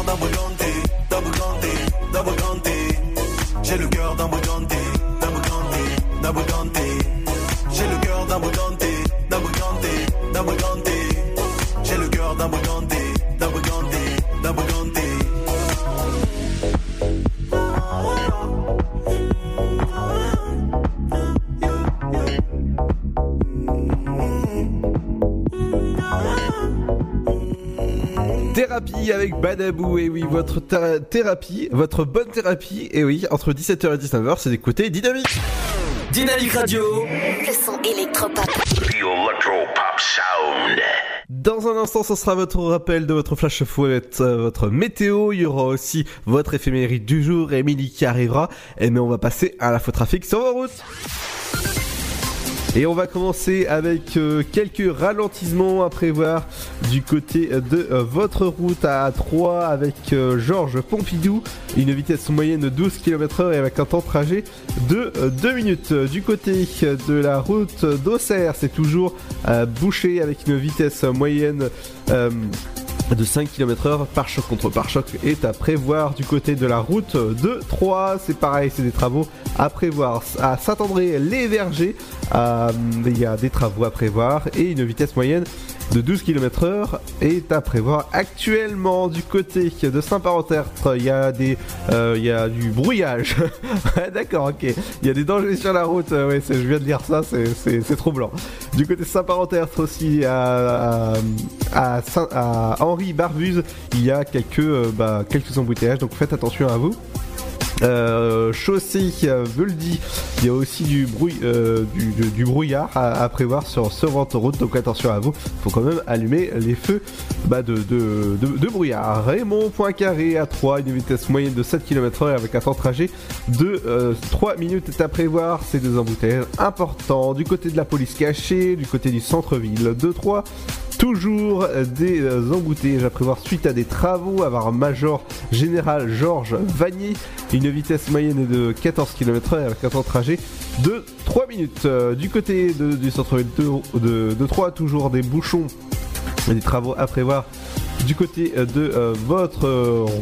d'un brigandé, d'un d'un. J'ai le cœur d'un brigandé, d'un d'un. J'ai le cœur d'un brigandé, d'un d'un. J'ai le cœur d'un brigandé, d'un d'un. Avec Badabou. Et oui, votre théra- thérapie, votre bonne thérapie. Et oui, entre 17h et 19h, c'est d'écouter Dynamique. Dynamique Radio. Le son électropop. The Electropop Sound. Dans un instant, ce sera votre rappel de votre flash fouette, euh, votre météo. Il y aura aussi votre éphéméride du jour, Émilie qui arrivera. Et mais on va passer à la faux trafic sur vos routes. Et on va commencer avec euh, quelques ralentissements à prévoir du côté de euh, votre route à 3 avec euh, Georges Pompidou, une vitesse moyenne de 12 km/h et avec un temps de trajet de 2 minutes. Du côté de la route d'Auxerre, c'est toujours bouché avec une vitesse moyenne de 5 km heure par choc contre par choc est à prévoir du côté de la route de 3 c'est pareil c'est des travaux à prévoir à Saint-André les Vergers euh, il y a des travaux à prévoir et une vitesse moyenne de 12 km heure est à prévoir actuellement du côté de Saint-Parent-Tertre il y a des euh, il y a du brouillage. (laughs) D'accord ok. Il y a des dangers sur la route. Euh, ouais je viens de lire ça c'est- blanc du côté de Saint-Parent-Tertre aussi à, à, à à Henri Barbuse il y a quelques euh, bah, quelques embouteillages. Donc faites attention à vous euh, chaussée euh, Vuldy, il y a aussi du, euh, du, brouillard à, prévoir sur ce route, donc attention à vous, faut quand même allumer les feux bah, de, brouillard. Raymond Poincaré à 3, une vitesse moyenne de 7 km/h avec un temps de trajet de euh, 3 minutes est à prévoir, c'est des embouteillages importants. Du côté de la police cachée, du côté du centre-ville de 3, Toujours des euh, embouteillages à prévoir suite à des travaux. Avoir Major Général Georges Vanier, une vitesse moyenne de 14 km/h avec un temps de trajet de 3 minutes. Euh, du côté du centre-ville de, de, de Troyes, toujours des bouchons des travaux à prévoir. Du côté euh, de votre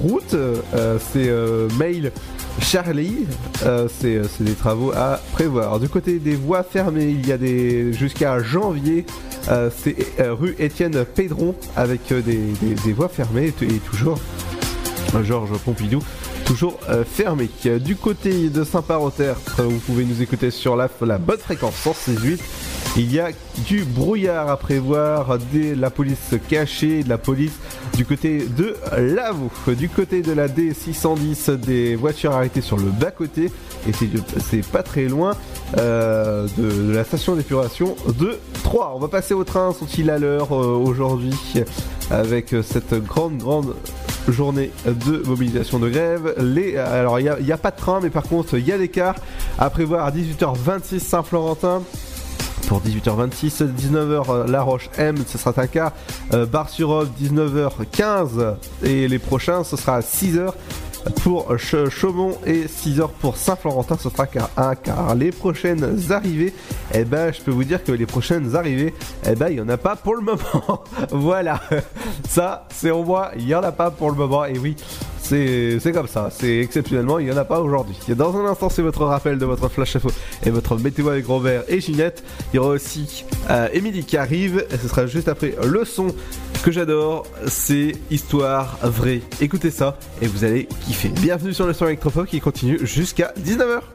route, c'est mail Charlie, euh, c'est c'est des travaux à prévoir. Du côté des voies fermées, il y a des jusqu'à janvier, euh, c'est euh, rue Étienne Pédron avec euh, des, voies fermées et, toujours euh, Georges Pompidou. Toujours euh, fermé. Euh, Du côté de Saint-Parent-Tertre, vous pouvez nous écouter sur la, bonne fréquence 168. Il y a du brouillard à prévoir, de la police cachée, de la police du côté de Lavaux. Du côté de la D610, des voitures arrêtées sur le bas-côté. Et c'est- pas très loin euh, de, la station d'épuration de 3. On va passer au train, sont-ils à l'heure euh, aujourd'hui avec euh, cette grande, grande journée de mobilisation de grève. Les, alors, il n'y a, pas de train, mais par contre, il y a des cars à prévoir à 18h26 Saint-Florentin. Pour 18h26, 19h euh, La Roche M, ce sera car. Euh, Bar-sur-Aube, 19h15. Et les prochains, ce sera à 6h pour Ch- Chaumont et 6h pour Saint-Florentin, ce sera qu'à un quart. Les prochaines arrivées, eh ben, je peux vous dire que les prochaines arrivées, eh ben, il y en a pas pour le moment. (laughs) voilà. Ça, c'est au moins, il y en a pas pour le moment. Et oui, c'est comme ça. C'est exceptionnellement, il y en a pas aujourd'hui. Dans un instant, c'est votre rappel de votre flash info et votre météo avec Robert et Ginette. Il y aura aussi euh, Émilie qui arrive. Ce sera juste après le son que j'adore. C'est Histoire vraie. Écoutez ça et vous allez kiffer. Bienvenue sur le son électropop qui continue jusqu'à 19h.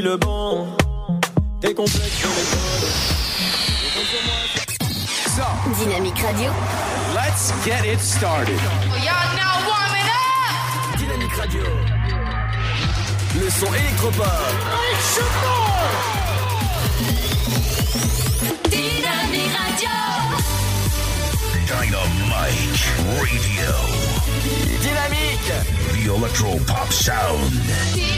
Le bon. T'es complexe sur Dynamique Radio. Let's get it started. Y'all now warming up. Dynamique Radio. Le son électropop. Dynamique Radio. Dynamite Radio. Dynamique. The Electro Pop Sound.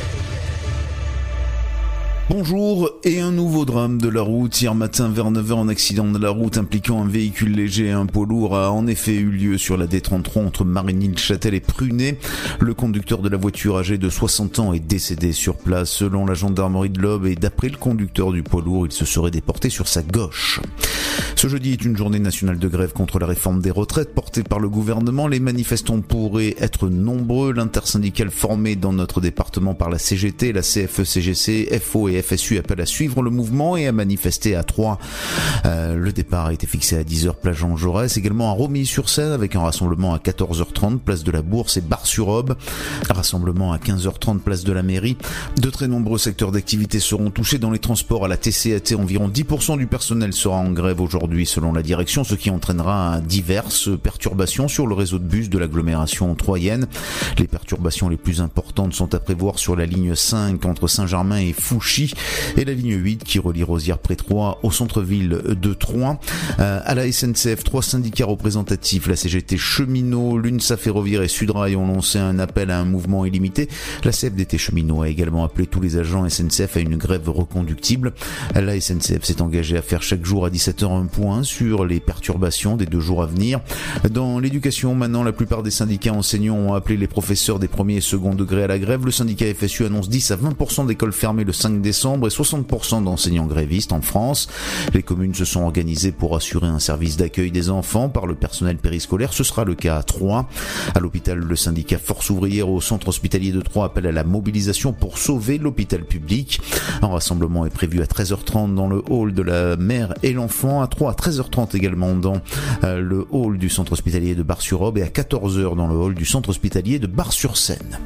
Bonjour et un nouveau drame de la route. Hier matin vers 9h, un accident de la route impliquant un véhicule léger et un poids lourd a en effet eu lieu sur la D33 entre Marigny-le-Châtel et Prunet. Le conducteur de la voiture âgé de 60 ans est décédé sur place selon la gendarmerie de l'Aube et d'après le conducteur du poids lourd, il se serait déporté sur sa gauche. Ce jeudi est une journée nationale de grève contre la réforme des retraites portée par le gouvernement. Les manifestants pourraient être nombreux. L'intersyndicale formée dans notre département par la CGT, la CFE-CGC, FO et FSU appelle à suivre le mouvement et à manifester à 3. Euh, le départ a été fixé à 10h place Jean Jaurès, également à Romilly-sur-Seine avec un rassemblement à 14h30 place de la Bourse et Bar-sur-Aube. Rassemblement à 15h30 place de la mairie. De très nombreux secteurs d'activité seront touchés dans les transports à la TCAT. Environ 10% du personnel sera en grève aujourd'hui selon la direction, ce qui entraînera diverses perturbations sur le réseau de bus de l'agglomération troyenne. Les perturbations les plus importantes sont à prévoir sur la ligne 5 entre Saint-Germain et Fouchy et la ligne 8 qui relie Rosière-près-Troyes au centre-ville de Troyes. Euh, à la SNCF, trois syndicats représentatifs, la CGT Cheminot, l'UNSA Ferroviaire et Sudrail ont lancé un appel à un mouvement illimité. La CFDT Cheminot a également appelé tous les agents SNCF à une grève reconductible. La SNCF s'est engagée à faire chaque jour à 17h un point sur les perturbations des deux jours à venir. Dans l'éducation, maintenant, la plupart des syndicats enseignants ont appelé les professeurs des premiers et second degrés à la grève. Le syndicat FSU annonce 10 à 20% d'écoles fermées le 5 décembre et 60% d'enseignants grévistes en France. Les communes se sont organisées pour assurer un service d'accueil des enfants par le personnel périscolaire. Ce sera le cas à Troyes. À l'hôpital, le syndicat Force ouvrière au centre hospitalier de Troyes appelle à la mobilisation pour sauver l'hôpital public. Un rassemblement est prévu à 13h30 dans le hall de la mère et l'enfant, à 3 à 13h30 également dans euh, le hall du centre hospitalier de Bar-sur-Aube et à 14h dans le hall du centre hospitalier de Bar-sur-Seine.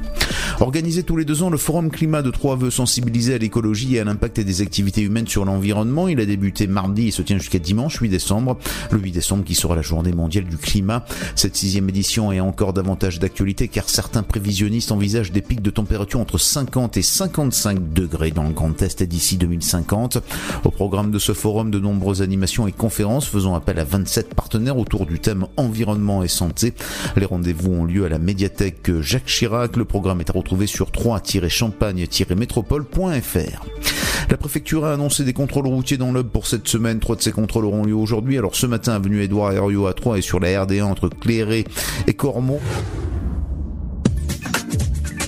Organisé tous les deux ans, le Forum Climat de Troyes veut sensibiliser à l'écologie et à l'impact des activités humaines sur l'environnement. Il a débuté mardi et se tient jusqu'à dimanche 8 décembre. Le 8 décembre qui sera la journée mondiale du climat. Cette sixième édition est encore davantage d'actualité car certains prévisionnistes envisagent des pics de température entre 50 et 55 degrés dans le Grand Est d'ici 2050. Au programme de ce forum, de nombreuses animations et conférences faisant appel à 27 partenaires autour du thème environnement et santé. Les rendez-vous ont lieu à la médiathèque Jacques Chirac. Le programme est à retrouver sur 3-champagne-métropole.fr. La préfecture a annoncé des contrôles routiers dans l'Hub pour cette semaine. Trois de ces contrôles auront lieu aujourd'hui. Alors ce matin, avenue Édouard Herriot à 3 et sur la RD1 entre Cléré et Cormont.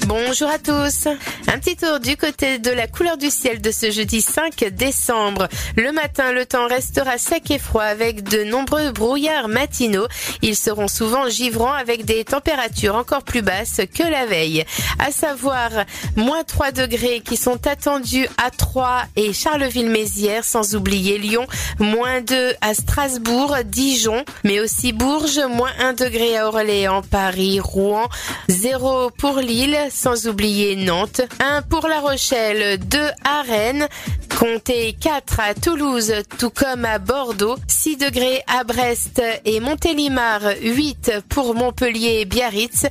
Bonjour à tous. Un petit tour du côté de la couleur du ciel de ce jeudi 5 décembre. Le matin, le temps restera sec et froid avec de nombreux brouillards matinaux. Ils seront souvent givrants avec des températures encore plus basses que la veille. À savoir, moins 3 degrés qui sont attendus à Troyes et Charleville-Mézières, sans oublier Lyon, moins 2 à Strasbourg, Dijon, mais aussi Bourges, moins 1 degré à Orléans, Paris, Rouen, 0 pour Lille, sans oublier Nantes, 1 pour La Rochelle, 2 à Rennes, comptez 4 à Toulouse, tout comme à Bordeaux, 6 degrés à Brest et Montélimar, 8 pour Montpellier et Biarritz,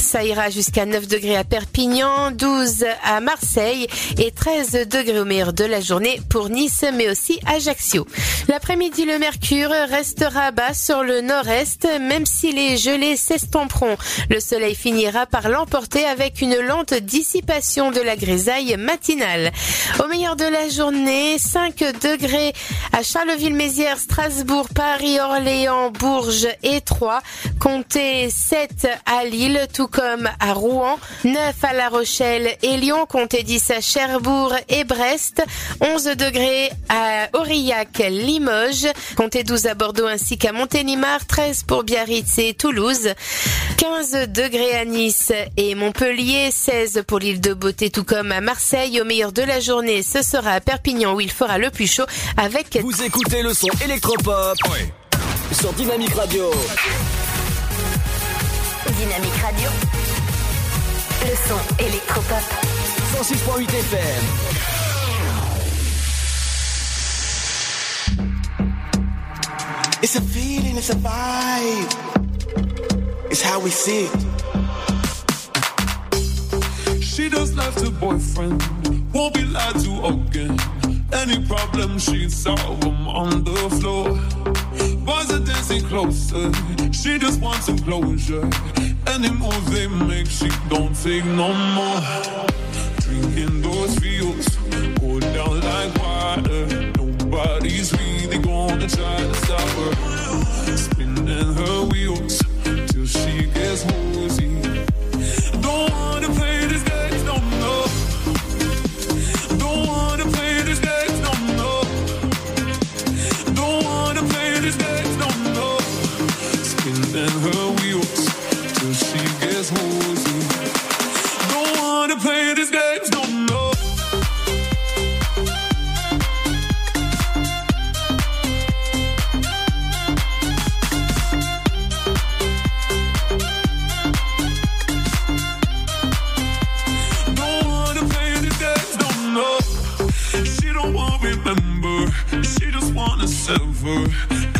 ça ira jusqu'à 9 degrés à Perpignan, 12 à Marseille et 13 degrés au meilleur de la journée pour Nice mais aussi Ajaccio. L'après-midi, le mercure restera bas sur le nord-est, même si les gelées s'estomperont. Le soleil finira par l'emporter avec une lente dissipation de la grisaille matinale. Au meilleur de la journée, 5 degrés à Charleville-Mézières, Strasbourg, Paris, Orléans, Bourges et Troyes. Comptez 7 à Lille, tout comme à Rouen, 9 à La Rochelle et Lyon, comptez 10 à Cherbourg et Brest, 11 degrés à Aurillac, Limoges, comptez 12 à Bordeaux ainsi qu'à Montélimar, 13 pour Biarritz et Toulouse, 15 degrés à Nice et Montpellier, 16 pour l'île de Beauté tout comme à Marseille. Au meilleur de la journée, ce sera à Perpignan où il fera le plus chaud avec... Vous écoutez le son électropop sur Dynamique Radio. Dynamique Radio. Le son électropop. 106.8 FM. It's a feeling, it's a vibe. It's how we see it. She just left her boyfriend, won't be lied to again. Any problem she'd solve them on the floor. Boys are dancing closer, she just wants some closure. Any move they make, she don't take no more. Drinking those feels, go down like water. Nobody's really gonna try to stop her. Spinning her wheels till she gets woozy.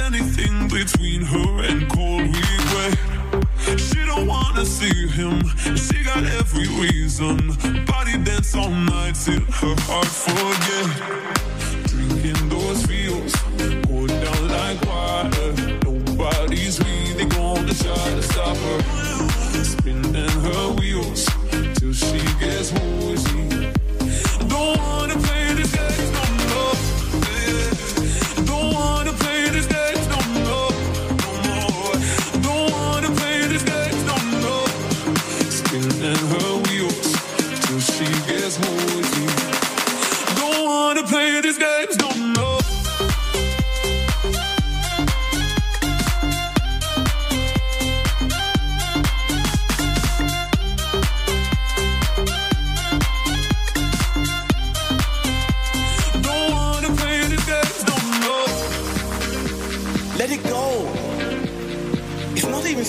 Anything between her and cold She wanna see him. She got every reason. Body dance all night till her heart forget. Drinking those feels go down like water. Nobody's really gonna try to stop her. Spinning her wheels till she gets woozy.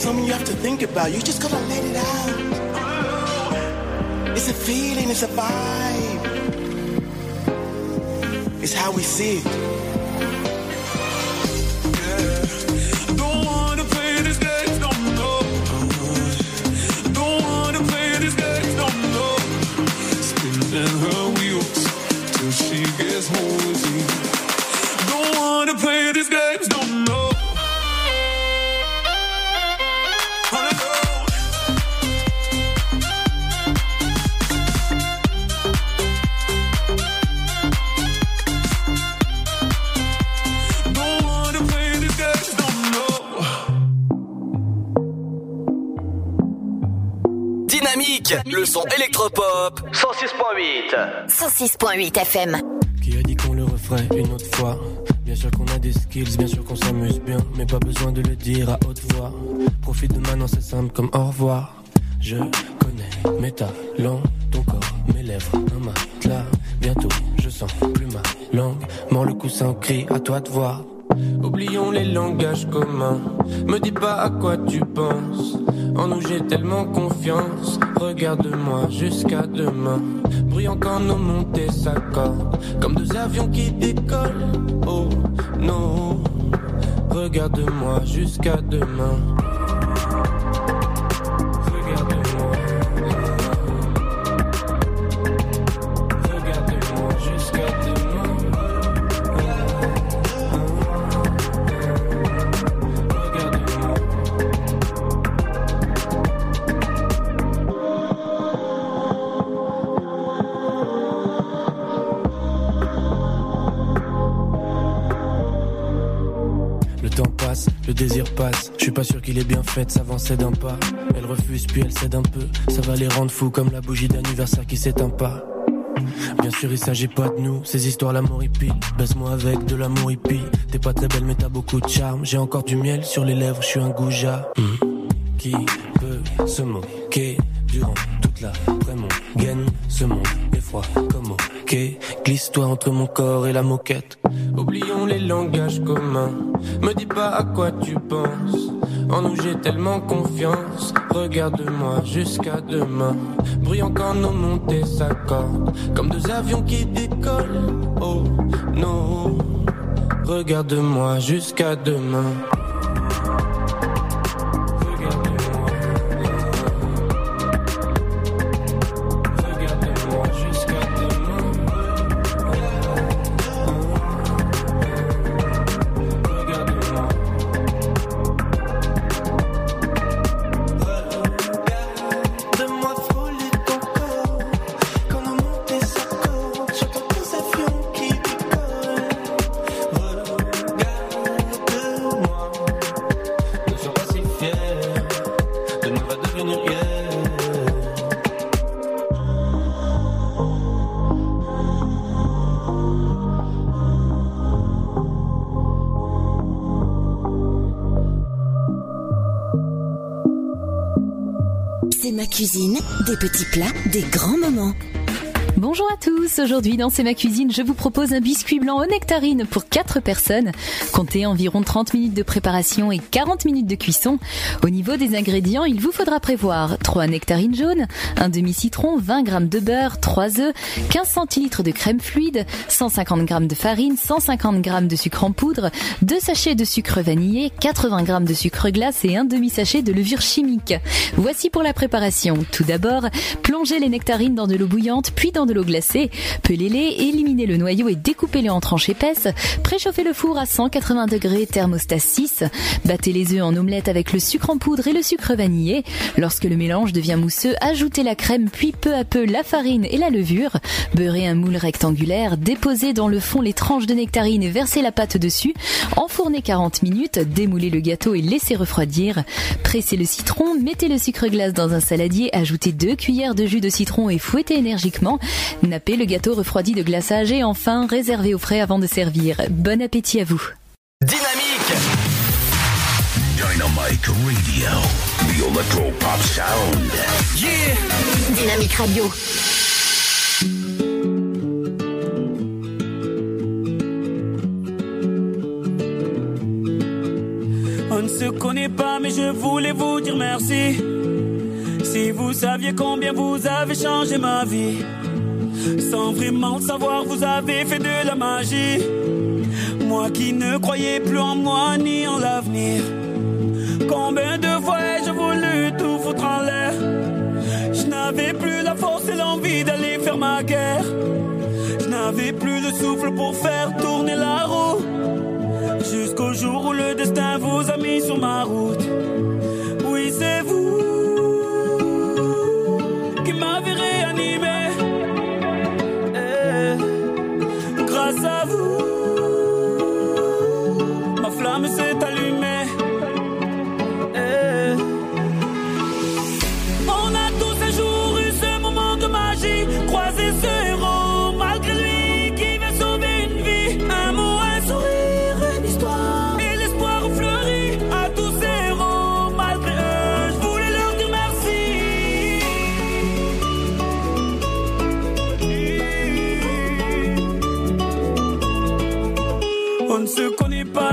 Something you have to think about. You just gotta let it out. It's a feeling, it's a vibe. It's how we see it. Le son électropop. 106.8. 106.8 FM. Qui a dit qu'on le referait une autre fois? Bien sûr qu'on a des skills, bien sûr qu'on s'amuse bien, mais pas besoin de le dire à haute voix. Profite de maintenant, c'est simple comme au revoir. Je connais mes talents, ton corps, mes lèvres, un matelas. Bientôt, je sens plus ma langue. Mort le coussin, crie à toi de voir. Oublions les langages communs. Me dis pas à quoi tu penses. En nous j'ai tellement confiance. Regarde-moi jusqu'à demain. Bruyant quand nos montées s'accordent. Comme deux avions qui décollent. Oh non. Regarde-moi jusqu'à demain. Qu'il est bien fait de s'avancer d'un pas. Elle refuse puis elle cède un peu. Ça va les rendre fous comme la bougie d'anniversaire qui s'éteint pas. Bien sûr, il s'agit pas de nous, ces histoires l'amour hippie. Baisse-moi avec de l'amour hippie. T'es pas très belle, mais t'as beaucoup de charme. J'ai encore du miel sur les lèvres, je suis un goujat. Qui peut se moquer durant toute la mon gaine Ce monde est froid comme ok. Glisse-toi entre mon corps et la moquette. Oublions les langages communs. Me dis pas à quoi tu penses. En nous j'ai tellement confiance. Regarde-moi jusqu'à demain. Bruyant quand nos montées s'accordent. Comme deux avions qui décollent. Oh non. Regarde-moi jusqu'à demain. Aujourd'hui dans C'est ma cuisine, je vous propose un biscuit blanc aux nectarines pour 4 personnes. Comptez environ 30 minutes de préparation et 40 minutes de cuisson. Au niveau des ingrédients, il vous faudra prévoir 3 nectarines jaunes, un demi-citron, 20 g de beurre, 3 œufs, 15 centilitres de crème fluide, 150 g de farine, 150 g de sucre en poudre, 2 sachets de sucre vanillé, 80 g de sucre glace et un demi-sachet de levure chimique. Voici pour la préparation. Tout d'abord, plongez les nectarines dans de l'eau bouillante, puis dans de l'eau glacée. Pelez-les, éliminez le noyau et découpez-les en tranches épaisses. Préchauffez le four à 180 degrés, thermostat 6. Battez les œufs en omelette avec le sucre en poudre et le sucre vanillé. Lorsque le mélange devient mousseux, ajoutez la crème, puis peu à peu la farine et la levure. Beurrez un moule rectangulaire, déposez dans le fond les tranches de nectarines et versez la pâte dessus. Enfournez 40 minutes, démoulez le gâteau et laissez refroidir. Pressez le citron, mettez le sucre glace dans un saladier, ajoutez 2 cuillères de jus de citron et fouettez énergiquement. Refroidi de glaçage et enfin réservez au frais avant de servir. Bon appétit à vous. Dynamique Dynamite Radio. The Electro Pop Sound. Yeah Dynamique Radio. On ne se connaît pas, mais je voulais vous dire merci. Si vous saviez combien vous avez changé ma vie, sans vraiment savoir, vous avez fait de la magie. Moi qui ne croyais plus en moi ni en l'avenir. Combien de fois ai-je voulu tout foutre en l'air? Je n'avais plus la force et l'envie d'aller faire ma guerre. Je n'avais plus le souffle pour faire tourner la roue. Jusqu'au jour où le destin vous a mis sur ma route. Oui, c'est vous à vous,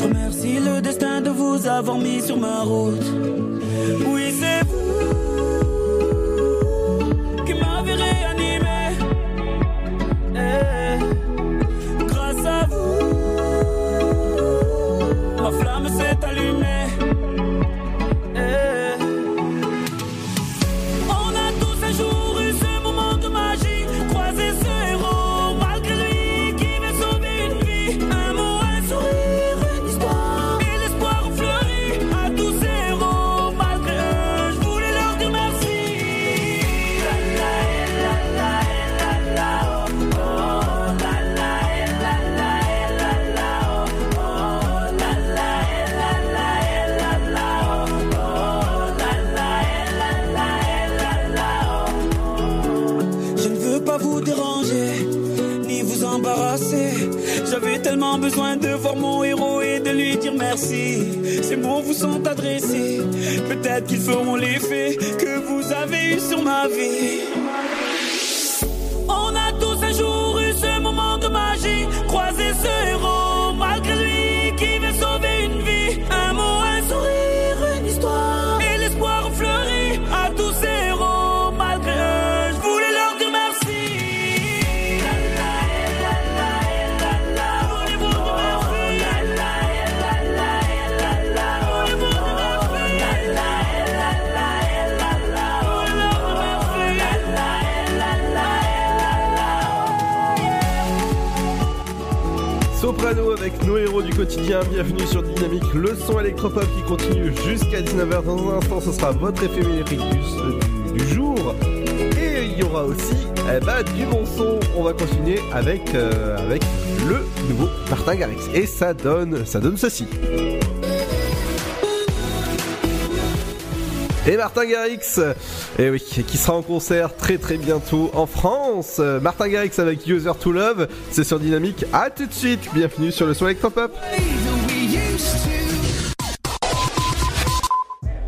Je remercie le destin de vous avoir mis sur ma route. Oui, c'est vous qui m'avez réanimé. Eh, grâce à vous, ma flamme s'est allumée. Sont adressés, peut-être qu'ils feront l'effet que vous avez eu sur ma vie. On a tous un jour eu ce moment de magie, croisé ce héros, Avec nos héros du quotidien, bienvenue sur Dynamique, le son électropop qui continue jusqu'à 19h. Dans un instant, ce sera votre éphémérique du- du jour. Et il y aura aussi eh ben, du bon son. On va continuer avec, euh, avec le nouveau Martin Garrix. Et ça donne, ça donne ceci. Et Martin Garrix, et oui, qui sera en concert très très bientôt en France. Martin Garrix avec User to Love, c'est sur Dynamique. À tout de suite, bienvenue sur le son électropop.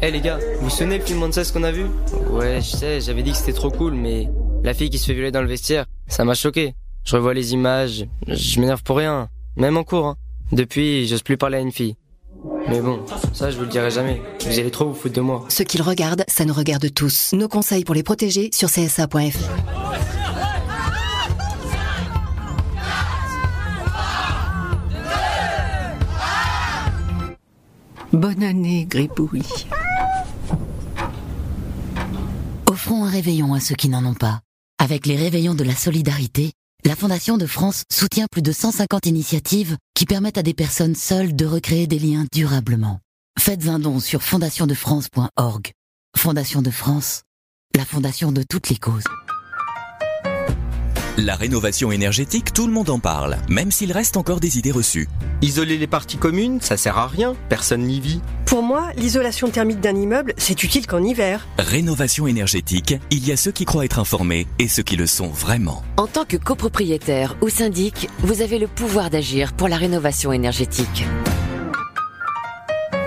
Eh les gars, vous vous souvenez le film ce qu'on a vu? Ouais, je sais, j'avais dit que c'était trop cool, mais la fille qui se fait violer dans le vestiaire, ça m'a choqué. Je revois les images, je m'énerve pour rien, même en cours. Hein. Depuis, j'ose plus parler à une fille. Mais bon, ça je vous le dirai jamais. Vous allez trop vous foutre de moi. Ce qu'ils regardent, ça nous regarde tous. Nos conseils pour les protéger sur csa.fr. Bonne année, Gribouille. Offrons un réveillon à ceux qui n'en ont pas. Avec les réveillons de la solidarité, la Fondation de France soutient plus de 150 initiatives qui permettent à des personnes seules de recréer des liens durablement. Faites un don sur fondationdefrance.org. Fondation de France, la fondation de toutes les causes. La rénovation énergétique, tout le monde en parle, même s'il reste encore des idées reçues. Isoler les parties communes, ça sert à rien, personne n'y vit. Pour moi, l'isolation thermique d'un immeuble, c'est utile qu'en hiver. Rénovation énergétique, il y a ceux qui croient être informés et ceux qui le sont vraiment. En tant que copropriétaire ou syndic, vous avez le pouvoir d'agir pour la rénovation énergétique.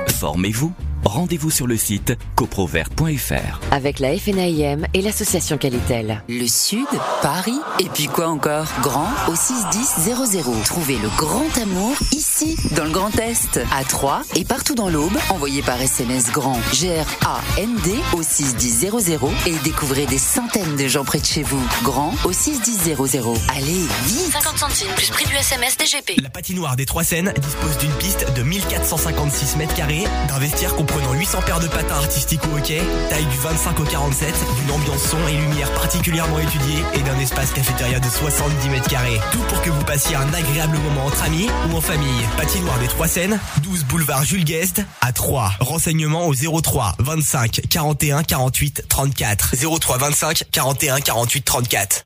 Formez-vous. Rendez-vous sur le site coprovert.fr. Avec la FNAIM et l'association Qualitel. Le Sud, Paris, et puis quoi encore? Grand au 61000. Trouvez le grand amour ici, dans le Grand Est, à Troyes et partout dans l'Aube. Envoyez par SMS grand G-R-A-N-D au 61000 et découvrez des centaines de gens près de chez vous. Grand au 61000. Allez, vite 50 centimes plus prix du SMS DGP. La patinoire des Trois Seines dispose d'une piste de 1456 mètres carrés, d'un vestiaire comprenant 800 paires de patins artistiques au hockey, taille du 25 au 47, d'une ambiance son et lumière particulièrement étudiée et d'un espace cafétéria de 70 mètres carrés. Tout pour que vous passiez un agréable moment entre amis ou en famille. Patinoire des Trois Seines, 12 boulevard Jules Guest à 3. Renseignements au 03 25 41 48 34. 03 25 41 48 34.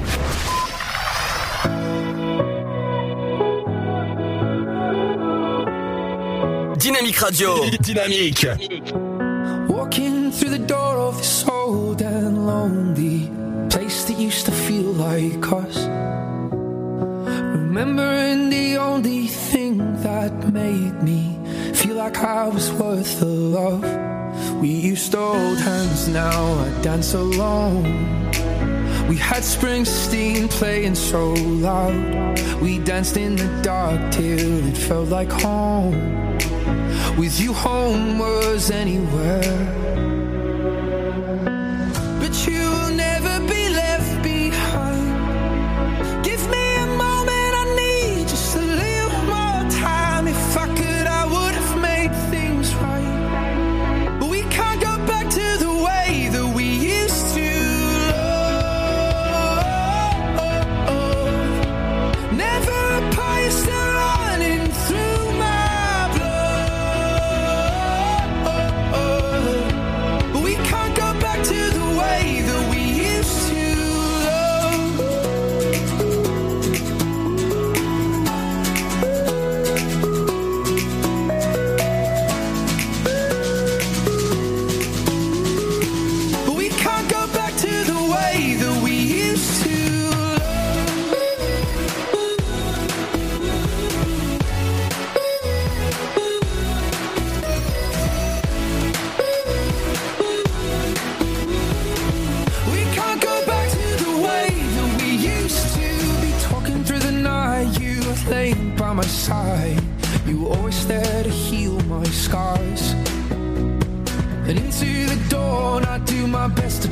Dynamique Radio. (laughs) Dynamique. Walking through the door of this old and lonely place that used to feel like us. Remembering the only thing that made me feel like I was worth the love. We used to hold hands, now I dance alone. We had Springsteen playing so loud. We danced in the dark till it felt like home. With you home was anywhere.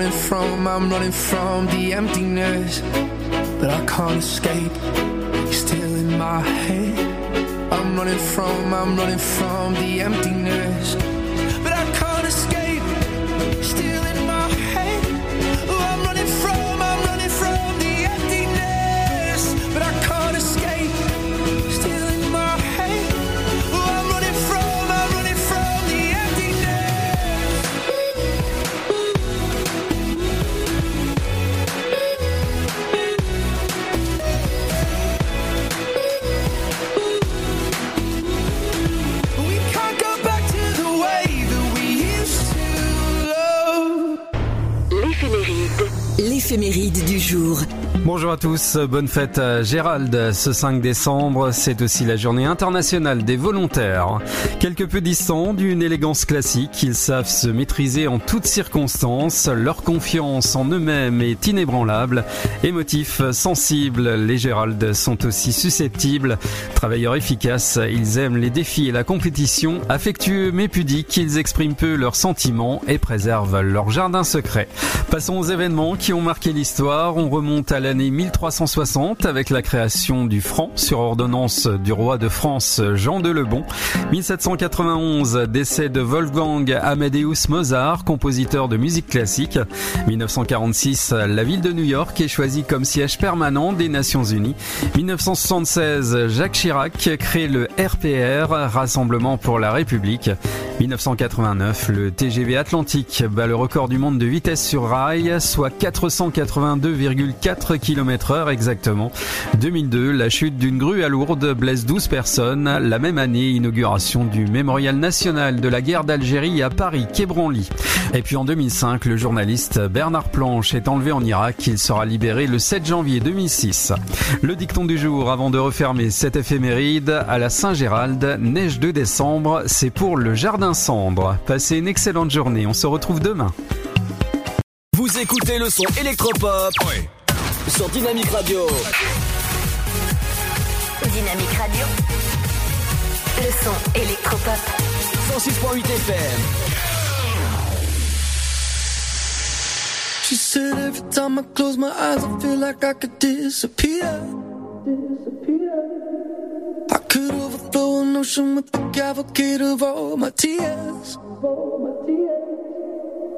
running from, I'm running from the emptiness that I can't escape. You're still in my head. I'm running from, I'm running from the emptiness. l'éphéméride du jour. Bonjour à tous, bonne fête Gérald. Ce 5 décembre, c'est aussi la journée internationale des volontaires. Quelque peu distants d'une élégance classique, ils savent se maîtriser en toutes circonstances. Leur confiance en eux-mêmes est inébranlable. Émotifs, sensibles, les Gérald sont aussi susceptibles. Travailleurs efficaces, ils aiment les défis et la compétition. Affectueux mais pudiques, ils expriment peu leurs sentiments et préservent leur jardin secret. Passons aux événements qui ont marqué l'histoire. On remonte à l'année 1360 avec la création du franc sur ordonnance du roi de France Jean de Lebon. 1791, décès de Wolfgang Amadeus Mozart, compositeur de musique classique. 1946, la ville de New York est choisie comme siège permanent des Nations Unies. 1976, Jacques Chirac crée le RPR, Rassemblement pour la République. 1989, le TGV Atlantique bat le record du monde de vitesse sur rail, soit 482,4 km heure exactement. 2002, la chute d'une grue à Lourdes blesse 12 personnes. La même année, inauguration du Mémorial national de la guerre d'Algérie à Paris, Québranly. Et puis en 2005, le journaliste Bernard Planche est enlevé en Irak. Il sera libéré le 7 janvier 2006. Le dicton du jour avant de refermer cette éphéméride à la Saint-Gérald, neige de décembre, c'est pour le jardin cendre. Passez une excellente journée, on se retrouve demain. Vous écoutez le son électropop sur Dynamique Radio. Dynamique Radio. Le son électropop. 106.8 FM. She said every time I close my eyes, I feel like I could disappear. I could overflow an ocean with the cavalcade of all my tears.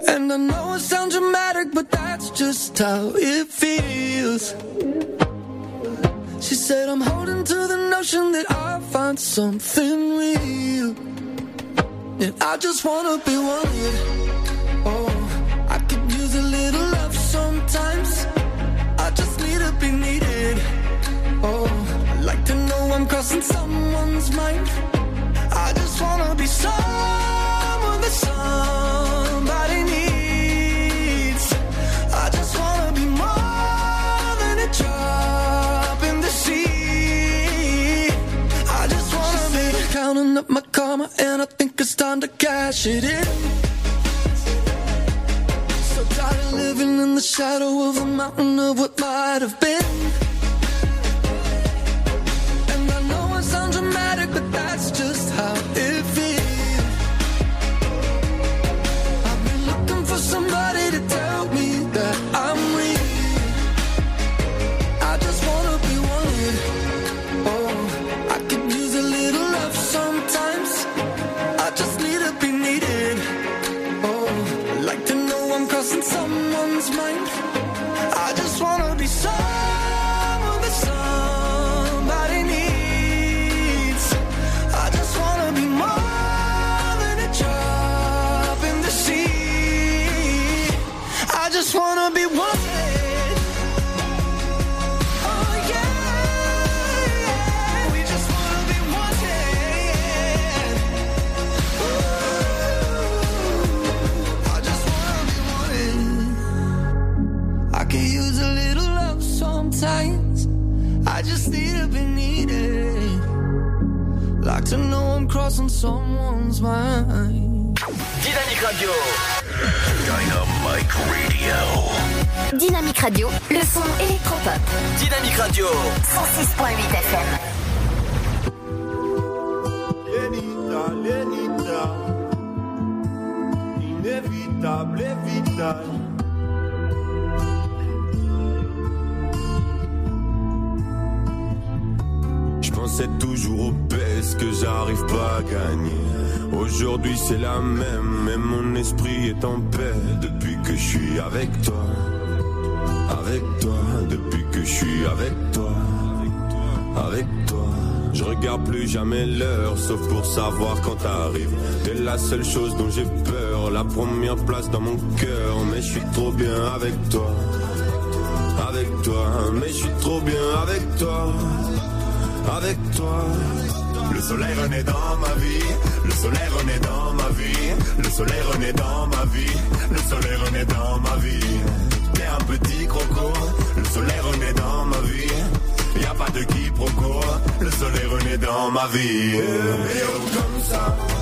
And I know it sounds dramatic, but that's just how it feels. She said, I'm holding to the notion that I'll find something real. And I just wanna be wanted. Oh, I could use a little love sometimes. I just need to be needed. Oh, I like to know I'm crossing someone's mind. I just wanna be someone that somebody needs. Up my karma, and I think it's time to cash it in. So tired of living in the shadow of a mountain of what might have been. And I know it sounds dramatic, but that's la seule chose dont j'ai peur. La première place dans mon cœur, mais je suis trop bien avec toi. Avec toi, mais je suis trop bien avec toi. Avec toi. Le soleil renaît dans ma vie, le soleil renaît dans ma vie, le soleil renaît dans ma vie, le soleil renaît dans ma vie. T'es un petit croco, le soleil renaît dans ma vie. Y a pas de quiproquo, le soleil renaît dans ma vie. Et oh, comme ça.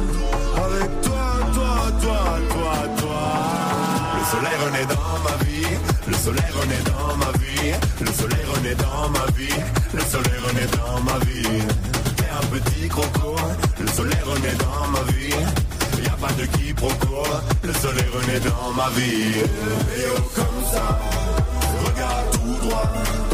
soleil renaît dans ma vie, le soleil renaît dans ma vie, le soleil renaît dans ma vie, le soleil renaît dans ma vie. T'es un petit croco, le soleil renaît dans ma vie. Y a pas de quiproquo, le soleil renaît dans ma vie. Et oh, comme ça, regarde tout droit.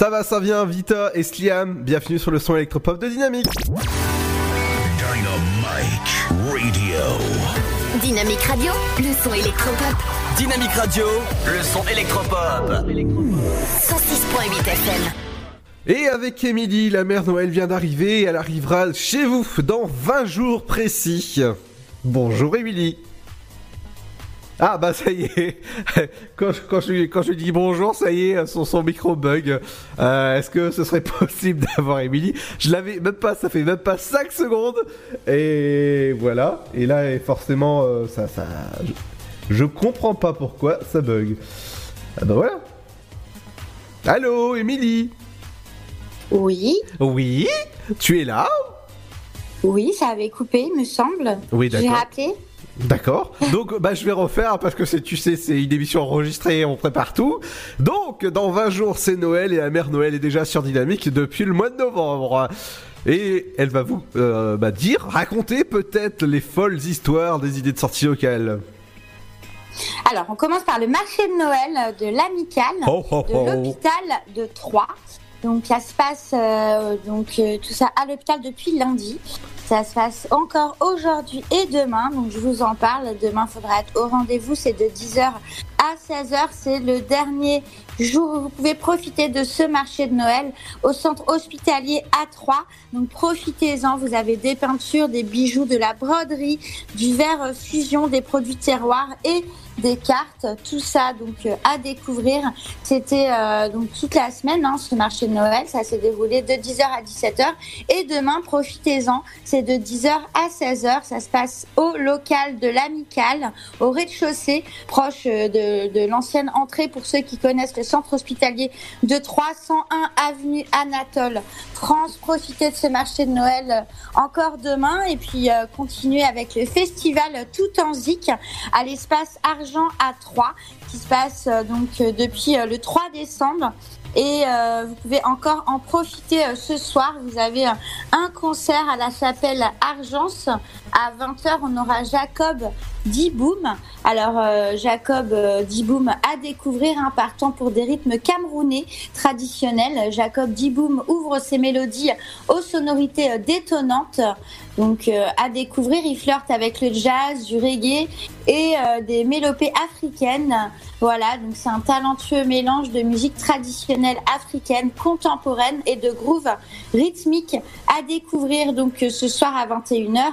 Ça va, ça vient, Vita et Sliam, bienvenue sur le son électropop de Dynamique. Radio. Dynamique Radio, le son électropop. Dynamique Radio, le son électropop. 106.8 FM. Et avec Émilie, la mère Noël vient d'arriver et elle arrivera chez vous dans 20 jours précis. Bonjour Émilie. Ah bah ça y est, (laughs) quand, je, quand, je, quand je lui dis bonjour, ça y est, son, son micro bug. Euh, Est-ce que ce serait (laughs) possible d'avoir Émilie? Je l'avais même pas, ça fait même pas 5 secondes. Et voilà, et là forcément, euh, ça, ça, je, je comprends pas pourquoi ça bug. Ah bah voilà. Allô Émilie? Oui, Oui Tu es là? Oui, ça avait coupé, il me semble. Oui, J'ai d'accord. rappelé. D'accord. Donc, bah, je vais refaire parce que c'est, tu sais, c'est une émission enregistrée, on prépare tout. Donc, dans 20 jours, c'est Noël et la mère Noël est déjà sur Dynamique depuis le mois de novembre. Et elle va vous euh, bah, dire, raconter peut-être les folles histoires des idées de sortie locales. Alors, on commence par le marché de Noël de l'Amicale, Oh, oh, de oh. l'hôpital de Troyes. Donc, ça se passe, euh, donc, euh, tout ça à l'hôpital depuis lundi. Ça se passe encore aujourd'hui et demain. Donc, je vous en parle. Demain, il faudra être au rendez-vous. C'est de 10h à 16h. C'est le dernier jour où vous pouvez profiter de ce marché de Noël au centre hospitalier A3. Donc, profitez-en. Vous avez des peintures, des bijoux, de la broderie, du verre fusion, des produits terroirs et des cartes, tout ça donc euh, à découvrir. C'était euh, donc toute la semaine hein, ce marché de Noël, ça s'est déroulé de 10h à 17h et demain profitez-en, c'est de 10h à 16h, ça se passe au local de l'Amicale, au rez-de-chaussée, proche euh, de, l'ancienne entrée pour ceux qui connaissent le centre hospitalier de 301 avenue Anatole. France, profitez de ce marché de Noël encore demain. Et puis continuez avec le festival Tout en Zik à l'espace Argent à 3 qui se passe euh, donc euh, depuis euh, le 3 décembre. Et vous pouvez encore en profiter ce soir. Vous avez un concert à la chapelle Argence. À 20h, on aura Jacob Diboum. Alors, Jacob Diboum à découvrir, hein, partant pour des rythmes camerounais traditionnels. Jacob Diboum ouvre ses mélodies aux sonorités détonnantes. Donc, euh, à découvrir, il flirte avec le jazz, du reggae et euh, des mélopées africaines. Voilà, donc c'est un talentueux mélange de musique traditionnelle africaine, contemporaine et de groove rythmique à découvrir donc euh, ce soir à 21h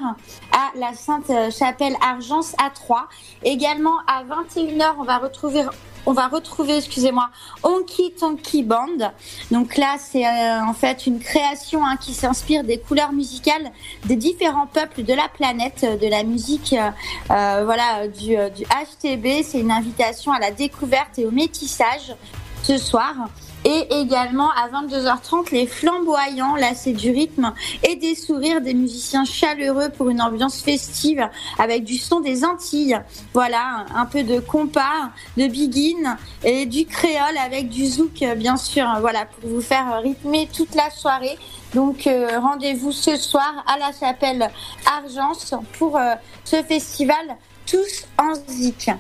à la Sainte-Chapelle Argence à 3. Également à 21h, on va retrouver on va retrouver, excusez-moi, Honky Tonky Band. Donc là, c'est euh, en fait une création hein, qui s'inspire des couleurs musicales des différents peuples de la planète, euh, de la musique, euh, voilà, du HTB. C'est une invitation à la découverte et au métissage ce soir. Et également à 22h30, les flamboyants, là c'est du rythme et des sourires des musiciens chaleureux pour une ambiance festive avec du son des Antilles. Voilà, un peu de compas, de biguine et du créole avec du zouk bien sûr. Voilà, pour vous faire rythmer toute la soirée. Donc euh, rendez-vous ce soir à la chapelle Argence pour euh, ce festival Tous en Zik.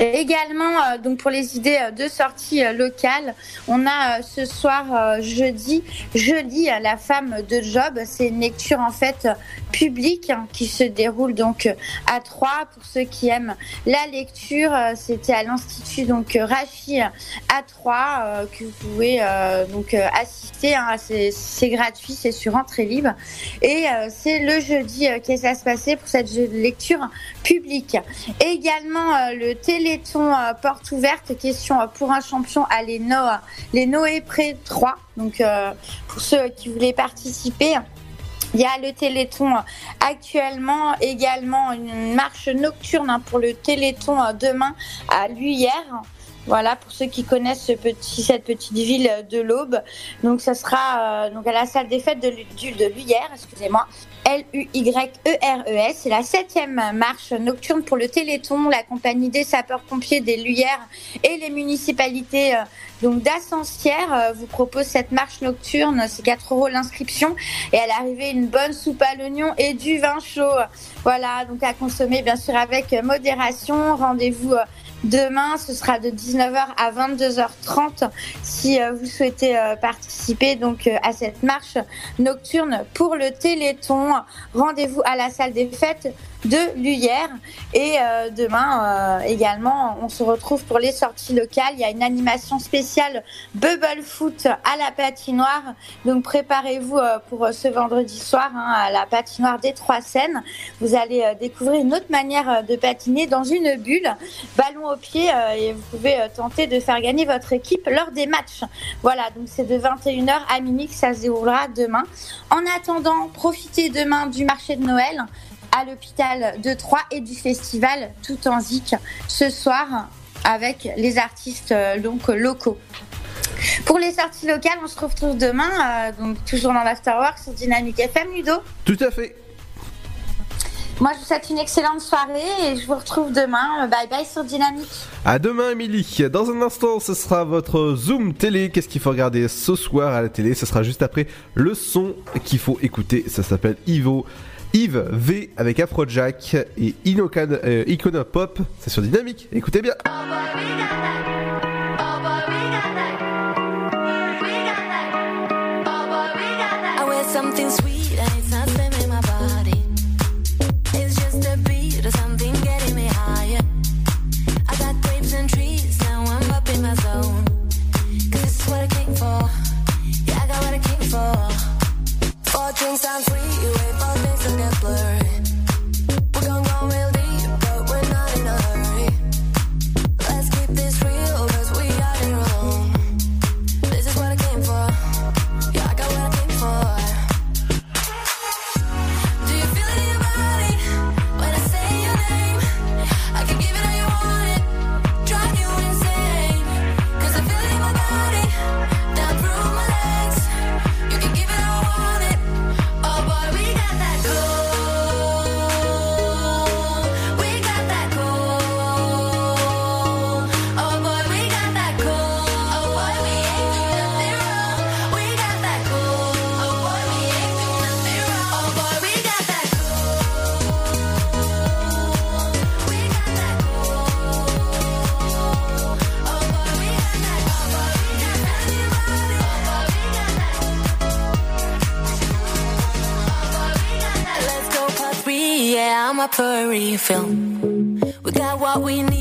Également, euh, donc pour les idées euh, de sortie euh, locale, on a ce soir jeudi, je lis euh, La femme de Job. C'est une lecture en fait publique hein, qui se déroule donc à Troyes. Pour ceux qui aiment la lecture, c'était à l'institut donc Rachi à Troyes que vous pouvez donc assister. hein. c'est, gratuit, c'est sur entrée libre et c'est le jeudi euh, que ça se passait pour cette lecture publique. Également le Téléthon euh, porte ouverte, question euh, pour un champion à les, No- les Noé Pré 3. Donc euh, pour ceux qui voulaient participer. Il y a le Téléthon actuellement, également une marche nocturne hein, pour le Téléthon demain à Luyères. Voilà, pour ceux qui connaissent ce cette petite ville de l'Aube. Donc, ça sera euh, donc à la salle des fêtes de, de excusez-moi. L-U-Y-E-R-E-S. C'est la septième marche nocturne pour le Téléthon. La compagnie des sapeurs-pompiers des Luyères et les municipalités euh, donc d'Ascensière euh, vous propose cette marche nocturne. C'est 4 euros l'inscription et à l'arrivée une bonne soupe à l'oignon et du vin chaud. Voilà, donc à consommer bien sûr avec modération. Rendez-vous euh, Demain, ce sera de 19h à 22h30 si euh, vous souhaitez euh, participer donc euh, à cette marche nocturne pour le Téléthon. Rendez-vous à la salle des fêtes de l'Uyère. Et demain également, on se retrouve pour les sorties locales. Il y a une animation spéciale Bubble Foot à la patinoire. Donc préparez-vous pour ce vendredi soir hein, à la patinoire des Trois Seines. Vous allez découvrir une autre manière de patiner dans une bulle, ballon au pied, euh, et vous pouvez euh, tenter de faire gagner votre équipe lors des matchs. Voilà, donc c'est de 21h à minuit que ça se déroulera demain. En attendant, profitez demain du marché de Noël à l'hôpital de Troyes et du festival Tout en Zik ce soir avec les artistes euh, donc locaux. Pour les sorties locales, on se retrouve demain, donc toujours dans l'Afterwork sur Dynamique FM, Ludo. Tout à fait. Moi, je vous souhaite une excellente soirée et je vous retrouve demain. Bye bye sur Dynamique. À demain, Émilie. Dans un instant, ce sera votre Zoom télé. Qu'est-ce qu'il faut regarder ce soir à la télé? Ce sera juste après le son qu'il faut écouter. Ça s'appelle Ivo. Yves V avec Afrojack et Inocan, euh, Icona Pop. C'est sur Dynamique. Écoutez bien. I wear something sweet for. Four drinks, I'm free. Wait for I'm up for a refill. We got what we need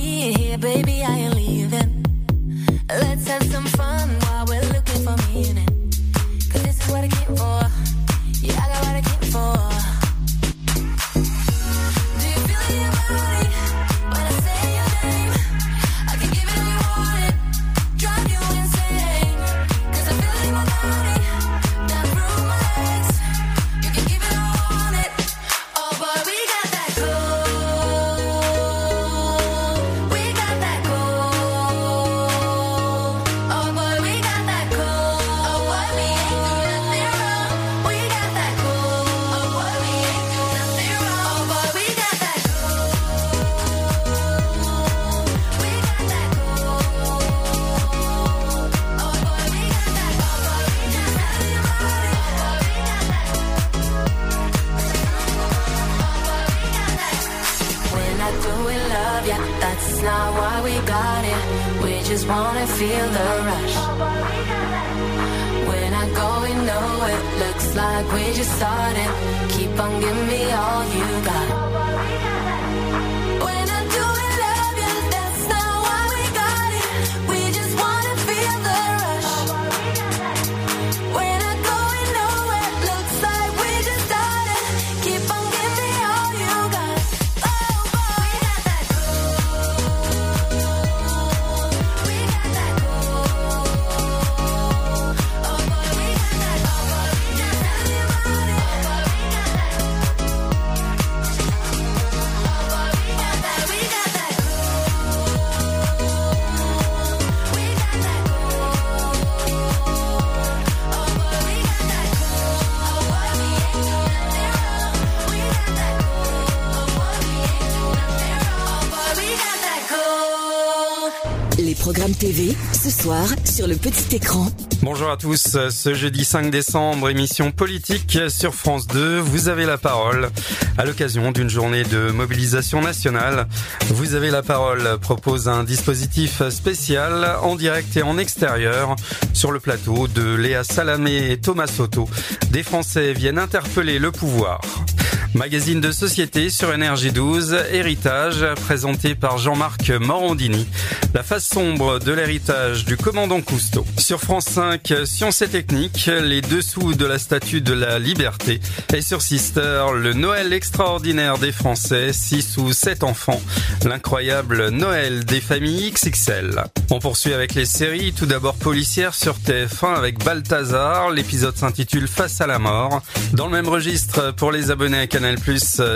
sur le petit écran. Bonjour à tous, ce jeudi 5 décembre, émission politique sur France 2, vous avez la parole. À l'occasion d'une journée de mobilisation nationale, vous avez la parole propose un dispositif spécial en direct et en extérieur sur le plateau de Léa Salamé et Thomas Soto. Des Français viennent interpeller le pouvoir. Magazine de société sur Énergie 12, Héritage, présenté par Jean-Marc Morandini. La face sombre de l'héritage du commandant Cousteau. Sur France 5, Sciences et Techniques, les dessous de la statue de la liberté. Et sur Sister, le Noël extraordinaire des Français, 6 ou 7 enfants. L'incroyable Noël des familles XXL. On poursuit avec les séries, tout d'abord policière sur TF1 avec Balthazar. L'épisode s'intitule Face à la mort. Dans le même registre, pour les abonnés à Canal+,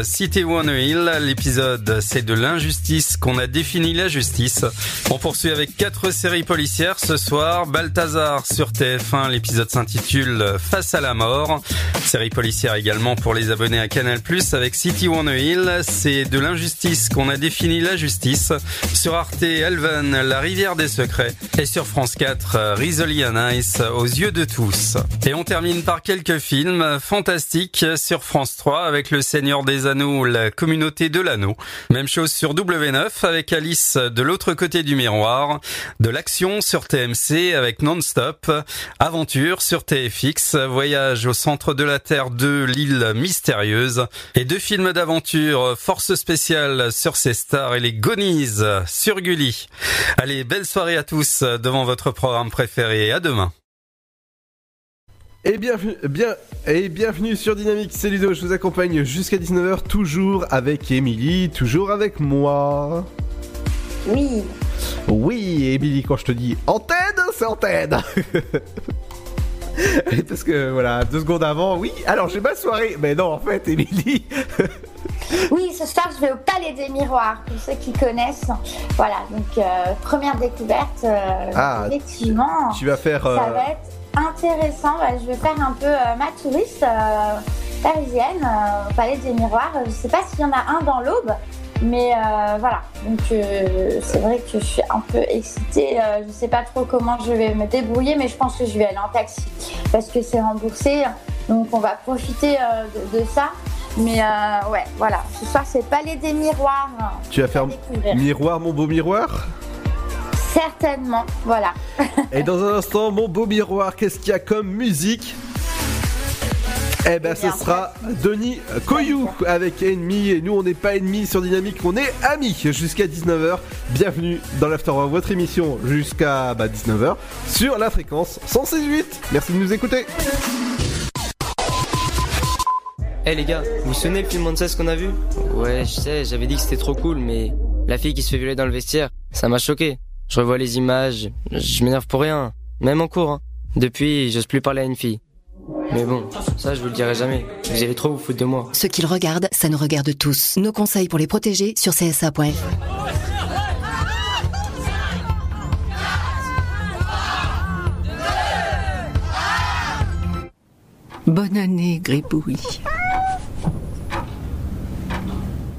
City One Hill. L'épisode, c'est de l'injustice qu'on a défini la justice. On poursuit avec quatre séries policières ce soir. Balthazar sur TF1, l'épisode s'intitule Face à la mort. Série policière également pour les abonnés à Canal+, avec City One Hill. C'est de l'injustice qu'on a défini la justice. Sur Arte, Elven, La rivière des secrets. Et sur France 4, Rizzoli and Ice, aux yeux de tous. Et on termine par quelques films fantastiques sur France 3 avec Le Seigneur des Anneaux, La communauté de l'anneau. Même chose sur W9 avec Alice de l'autre côté du miroir. De l'action sur TMC avec Non-Stop. Aventure sur TFX. Voyage au centre de la Terre 2, l'île mystérieuse. Et deux films d'aventure, Force spéciale sur ces stars et les Gonies sur Gulli. Allez, belle soirée à tous devant votre programme préféré. À demain. Et bienvenue, bien, et bienvenue sur Dynamique, c'est Ludo, je vous accompagne jusqu'à 19h, toujours avec Émilie, toujours avec moi. Oui. Oui, Émilie, quand je te dis antenne, c'est antenne (laughs) Parce que voilà, deux secondes avant, oui, alors j'ai ma soirée. Mais non, en fait, Émilie. (laughs) Oui, ce soir, je vais au Palais des Miroirs, pour ceux qui connaissent. Voilà, donc euh, première découverte, euh, Ah, effectivement. tu vas faire, euh, Ça va être intéressant. Ouais, je vais faire un peu euh, ma touriste euh, parisienne euh, au Palais des Miroirs. Je sais pas s'il y en a un dans l'Aube, mais euh, voilà. Donc euh, c'est vrai que je suis un peu excitée. Euh, je sais pas trop comment je vais me débrouiller, mais je pense que je vais aller en taxi parce que c'est remboursé. Donc on va profiter de, de ça. Mais ouais, voilà. Ce soir c'est Palais des Miroirs. Tu vas faire miroir, mon beau miroir? Certainement, voilà. Et dans un instant, mon beau miroir, qu'est-ce qu'il y a comme musique? Eh ben, ce sera Denis Koyou avec Ennemi. Et nous, on n'est pas ennemis sur Dynamique, on est amis jusqu'à 19h. Bienvenue dans l'After votre émission jusqu'à bah, 19h sur la fréquence 168. Merci de nous écouter. Eh les gars, vous vous souvenez le film Monsters qu'on a vu? Ouais, je sais, j'avais dit que c'était trop cool, mais la fille qui se fait violer dans le vestiaire, ça m'a choqué. Je revois les images, je m'énerve pour rien, même en cours. hein. Depuis, j'ose plus parler à une fille. Mais bon, ça je vous le dirai jamais. Vous allez trop vous foutre de moi. Ce qu'ils regardent, ça nous regarde tous. Nos conseils pour les protéger sur csa.fr. Bonne année, Gribouille.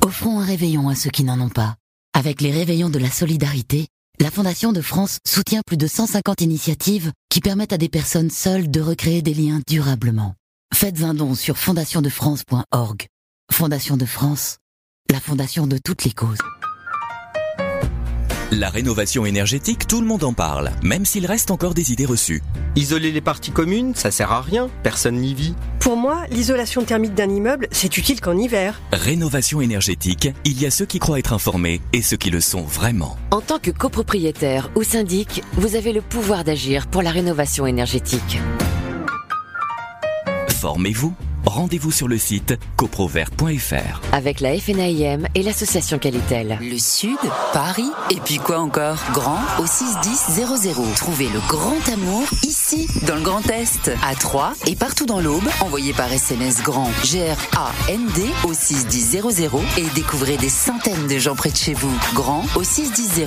Offrons un réveillon à ceux qui n'en ont pas. Avec les réveillons de la solidarité, la Fondation de France soutient plus de 150 initiatives qui permettent à des personnes seules de recréer des liens durablement. Faites un don sur fondationdefrance.org. Fondation de France, la fondation de toutes les causes. La rénovation énergétique, tout le monde en parle, même s'il reste encore des idées reçues. Isoler les parties communes, ça sert à rien, personne n'y vit. Pour moi, l'isolation thermique d'un immeuble, c'est utile qu'en hiver. Rénovation énergétique, il y a ceux qui croient être informés et ceux qui le sont vraiment. En tant que copropriétaire ou syndic, vous avez le pouvoir d'agir pour la rénovation énergétique. Formez-vous. Rendez-vous sur le site coprovert.fr. Avec la FNAIM et l'association Qualitel. Le Sud, Paris, et puis quoi encore? Grand au 61000. Trouvez le grand amour ici, dans le Grand Est, à Troyes et partout dans l'Aube. Envoyez par SMS grand G-R-A-N-D au 61000 et découvrez des centaines de gens près de chez vous. Grand au 61000.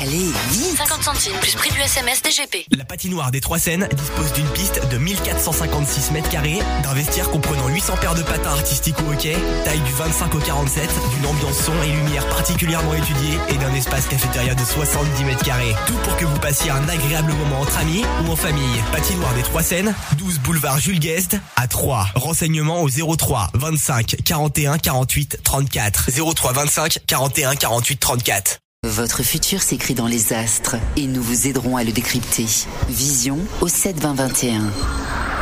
Allez, vite 50 centimes plus prix du SMS DGP. La patinoire des Trois Seines dispose d'une piste de 1456 mètres carrés, d'un vestiaire comprenant comprenant 800 paires de patins artistiques ou hockey, taille du 25 au 47, d'une ambiance son et lumière particulièrement étudiée et d'un espace cafétéria de 70 mètres carrés. Tout pour que vous passiez un agréable moment entre amis ou en famille. Patinoire des Trois Seines, 12 boulevard Jules Guest à 3. Renseignements au 03 25 41 48 34. 03 25 41 48 34. Votre futur s'écrit dans les astres et nous vous aiderons à le décrypter. Vision au 7 20 21.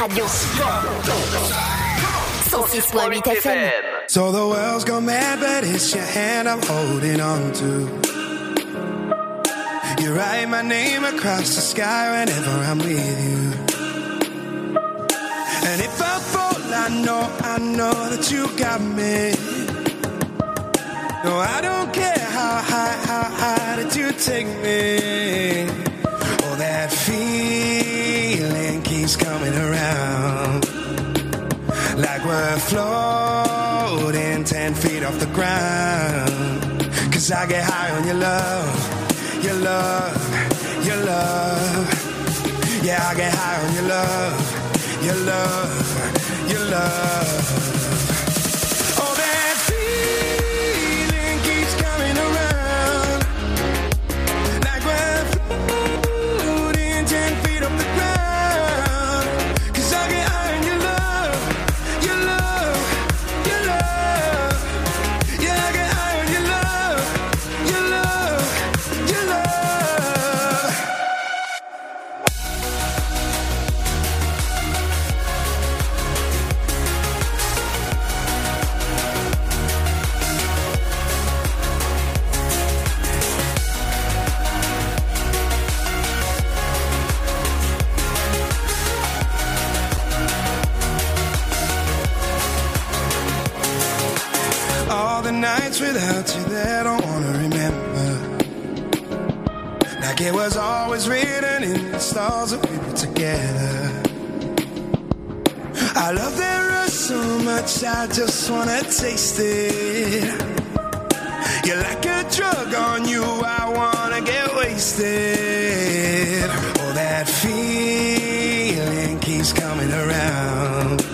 Radio. 106.8 FM. So the world's gone mad, but it's your hand I'm holding on to. You write my name across the sky whenever I'm with you. And if I fall, I know, I know that you got me. No, I don't care how high, how high that you take me. We're floating 10 feet off the ground. Cause I get high on your love, your love, your love. Yeah, I get high on your love, your love, your love. I just wanna taste it. You're like a drug on you, I wanna get wasted. Oh, that feeling keeps coming around.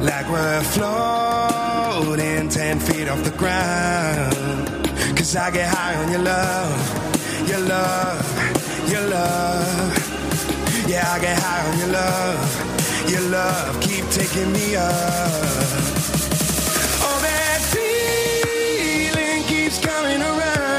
Like we're floating 10 feet off the ground. Cause I get high on your love, your love, your love. Yeah, I get high on your love, your love. Keep taking me up. Oh, that feeling keeps coming around.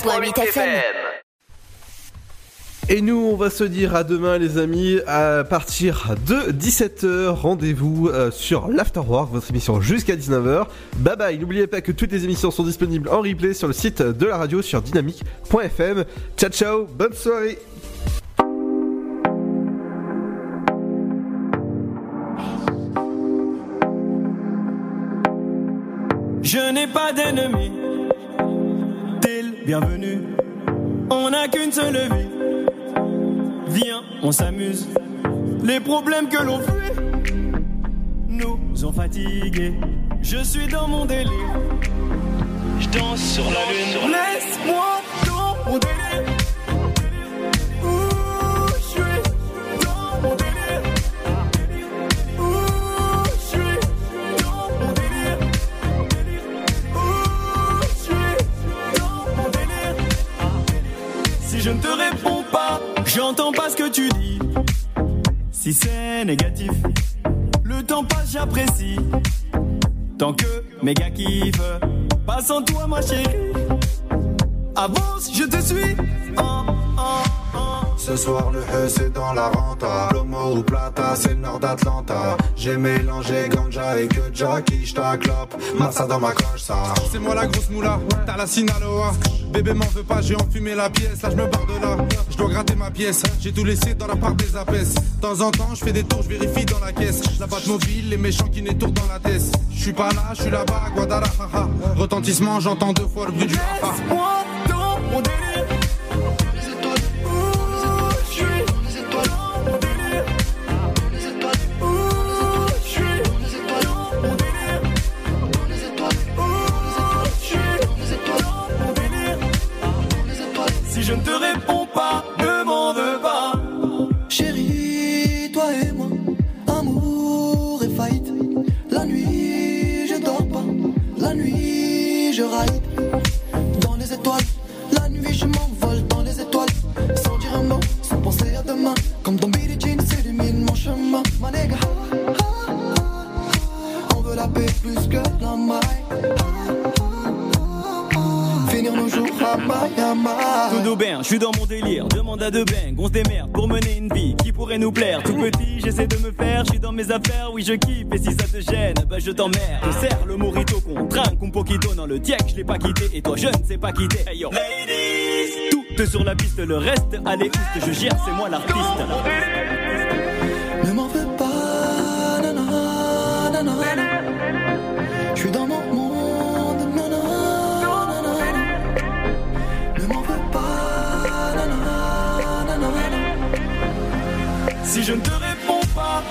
106.8 FM. Et nous, on va se dire à demain, les amis, à partir de 17h. Rendez-vous euh, sur l'Afterwork, votre émission jusqu'à 19h. Bye bye. N'oubliez pas que toutes les émissions sont disponibles en replay sur le site de la radio sur dynamique.fm. Ciao, ciao. Bonne soirée. Je n'ai pas d'ennemi. T'es le bienvenu. On n'a qu'une seule vie. Viens, on s'amuse. Les problèmes que l'on fuit nous ont fatigués. Je suis dans mon délire. Je danse sur la lune. Laisse-moi dans mon délire. J'entends pas ce que tu dis. Si c'est négatif, le temps passe, j'apprécie. Tant que mes gars kiffent, pas sans toi, ma chérie. Avance, je te suis. Oh, oh, oh. Ce soir le E c'est dans la renta Lomo ou Plata c'est le nord d'Atlanta J'ai mélangé ganja et que Jackie j't'acclope Massa dans ma cloche ça C'est moi la grosse moula, t'as la Sinaloa. Bébé m'en veut pas, j'ai enfumé la pièce, là je me barre de là. Je dois gratter ma pièce, j'ai tout laissé dans la part des apes. De temps en temps, je fais des tours, je vérifie dans la caisse. La batte mobile, les méchants qui n'étourdent dans la tête. Je suis pas là, je suis là-bas, Guadalajara. Retentissement, j'entends deux fois le bruit du haha. Suis dans mon délire. Demande à deux bang, on se démerde pour mener une vie qui pourrait nous plaire. Tout petit, j'essaie de me faire, je suis dans mes affaires, oui je kiffe. Et si ça te gêne, bah je t'emmerde. Je serre le morito qu'on trinque, un poquito dans le tiek, je l'ai pas quitté. Et toi, je ne sais pas quitter. Hey yo, ladies, tout sur la piste, le reste, allez, oust, je gère, c'est moi l'artiste. Je ne te réponds pas,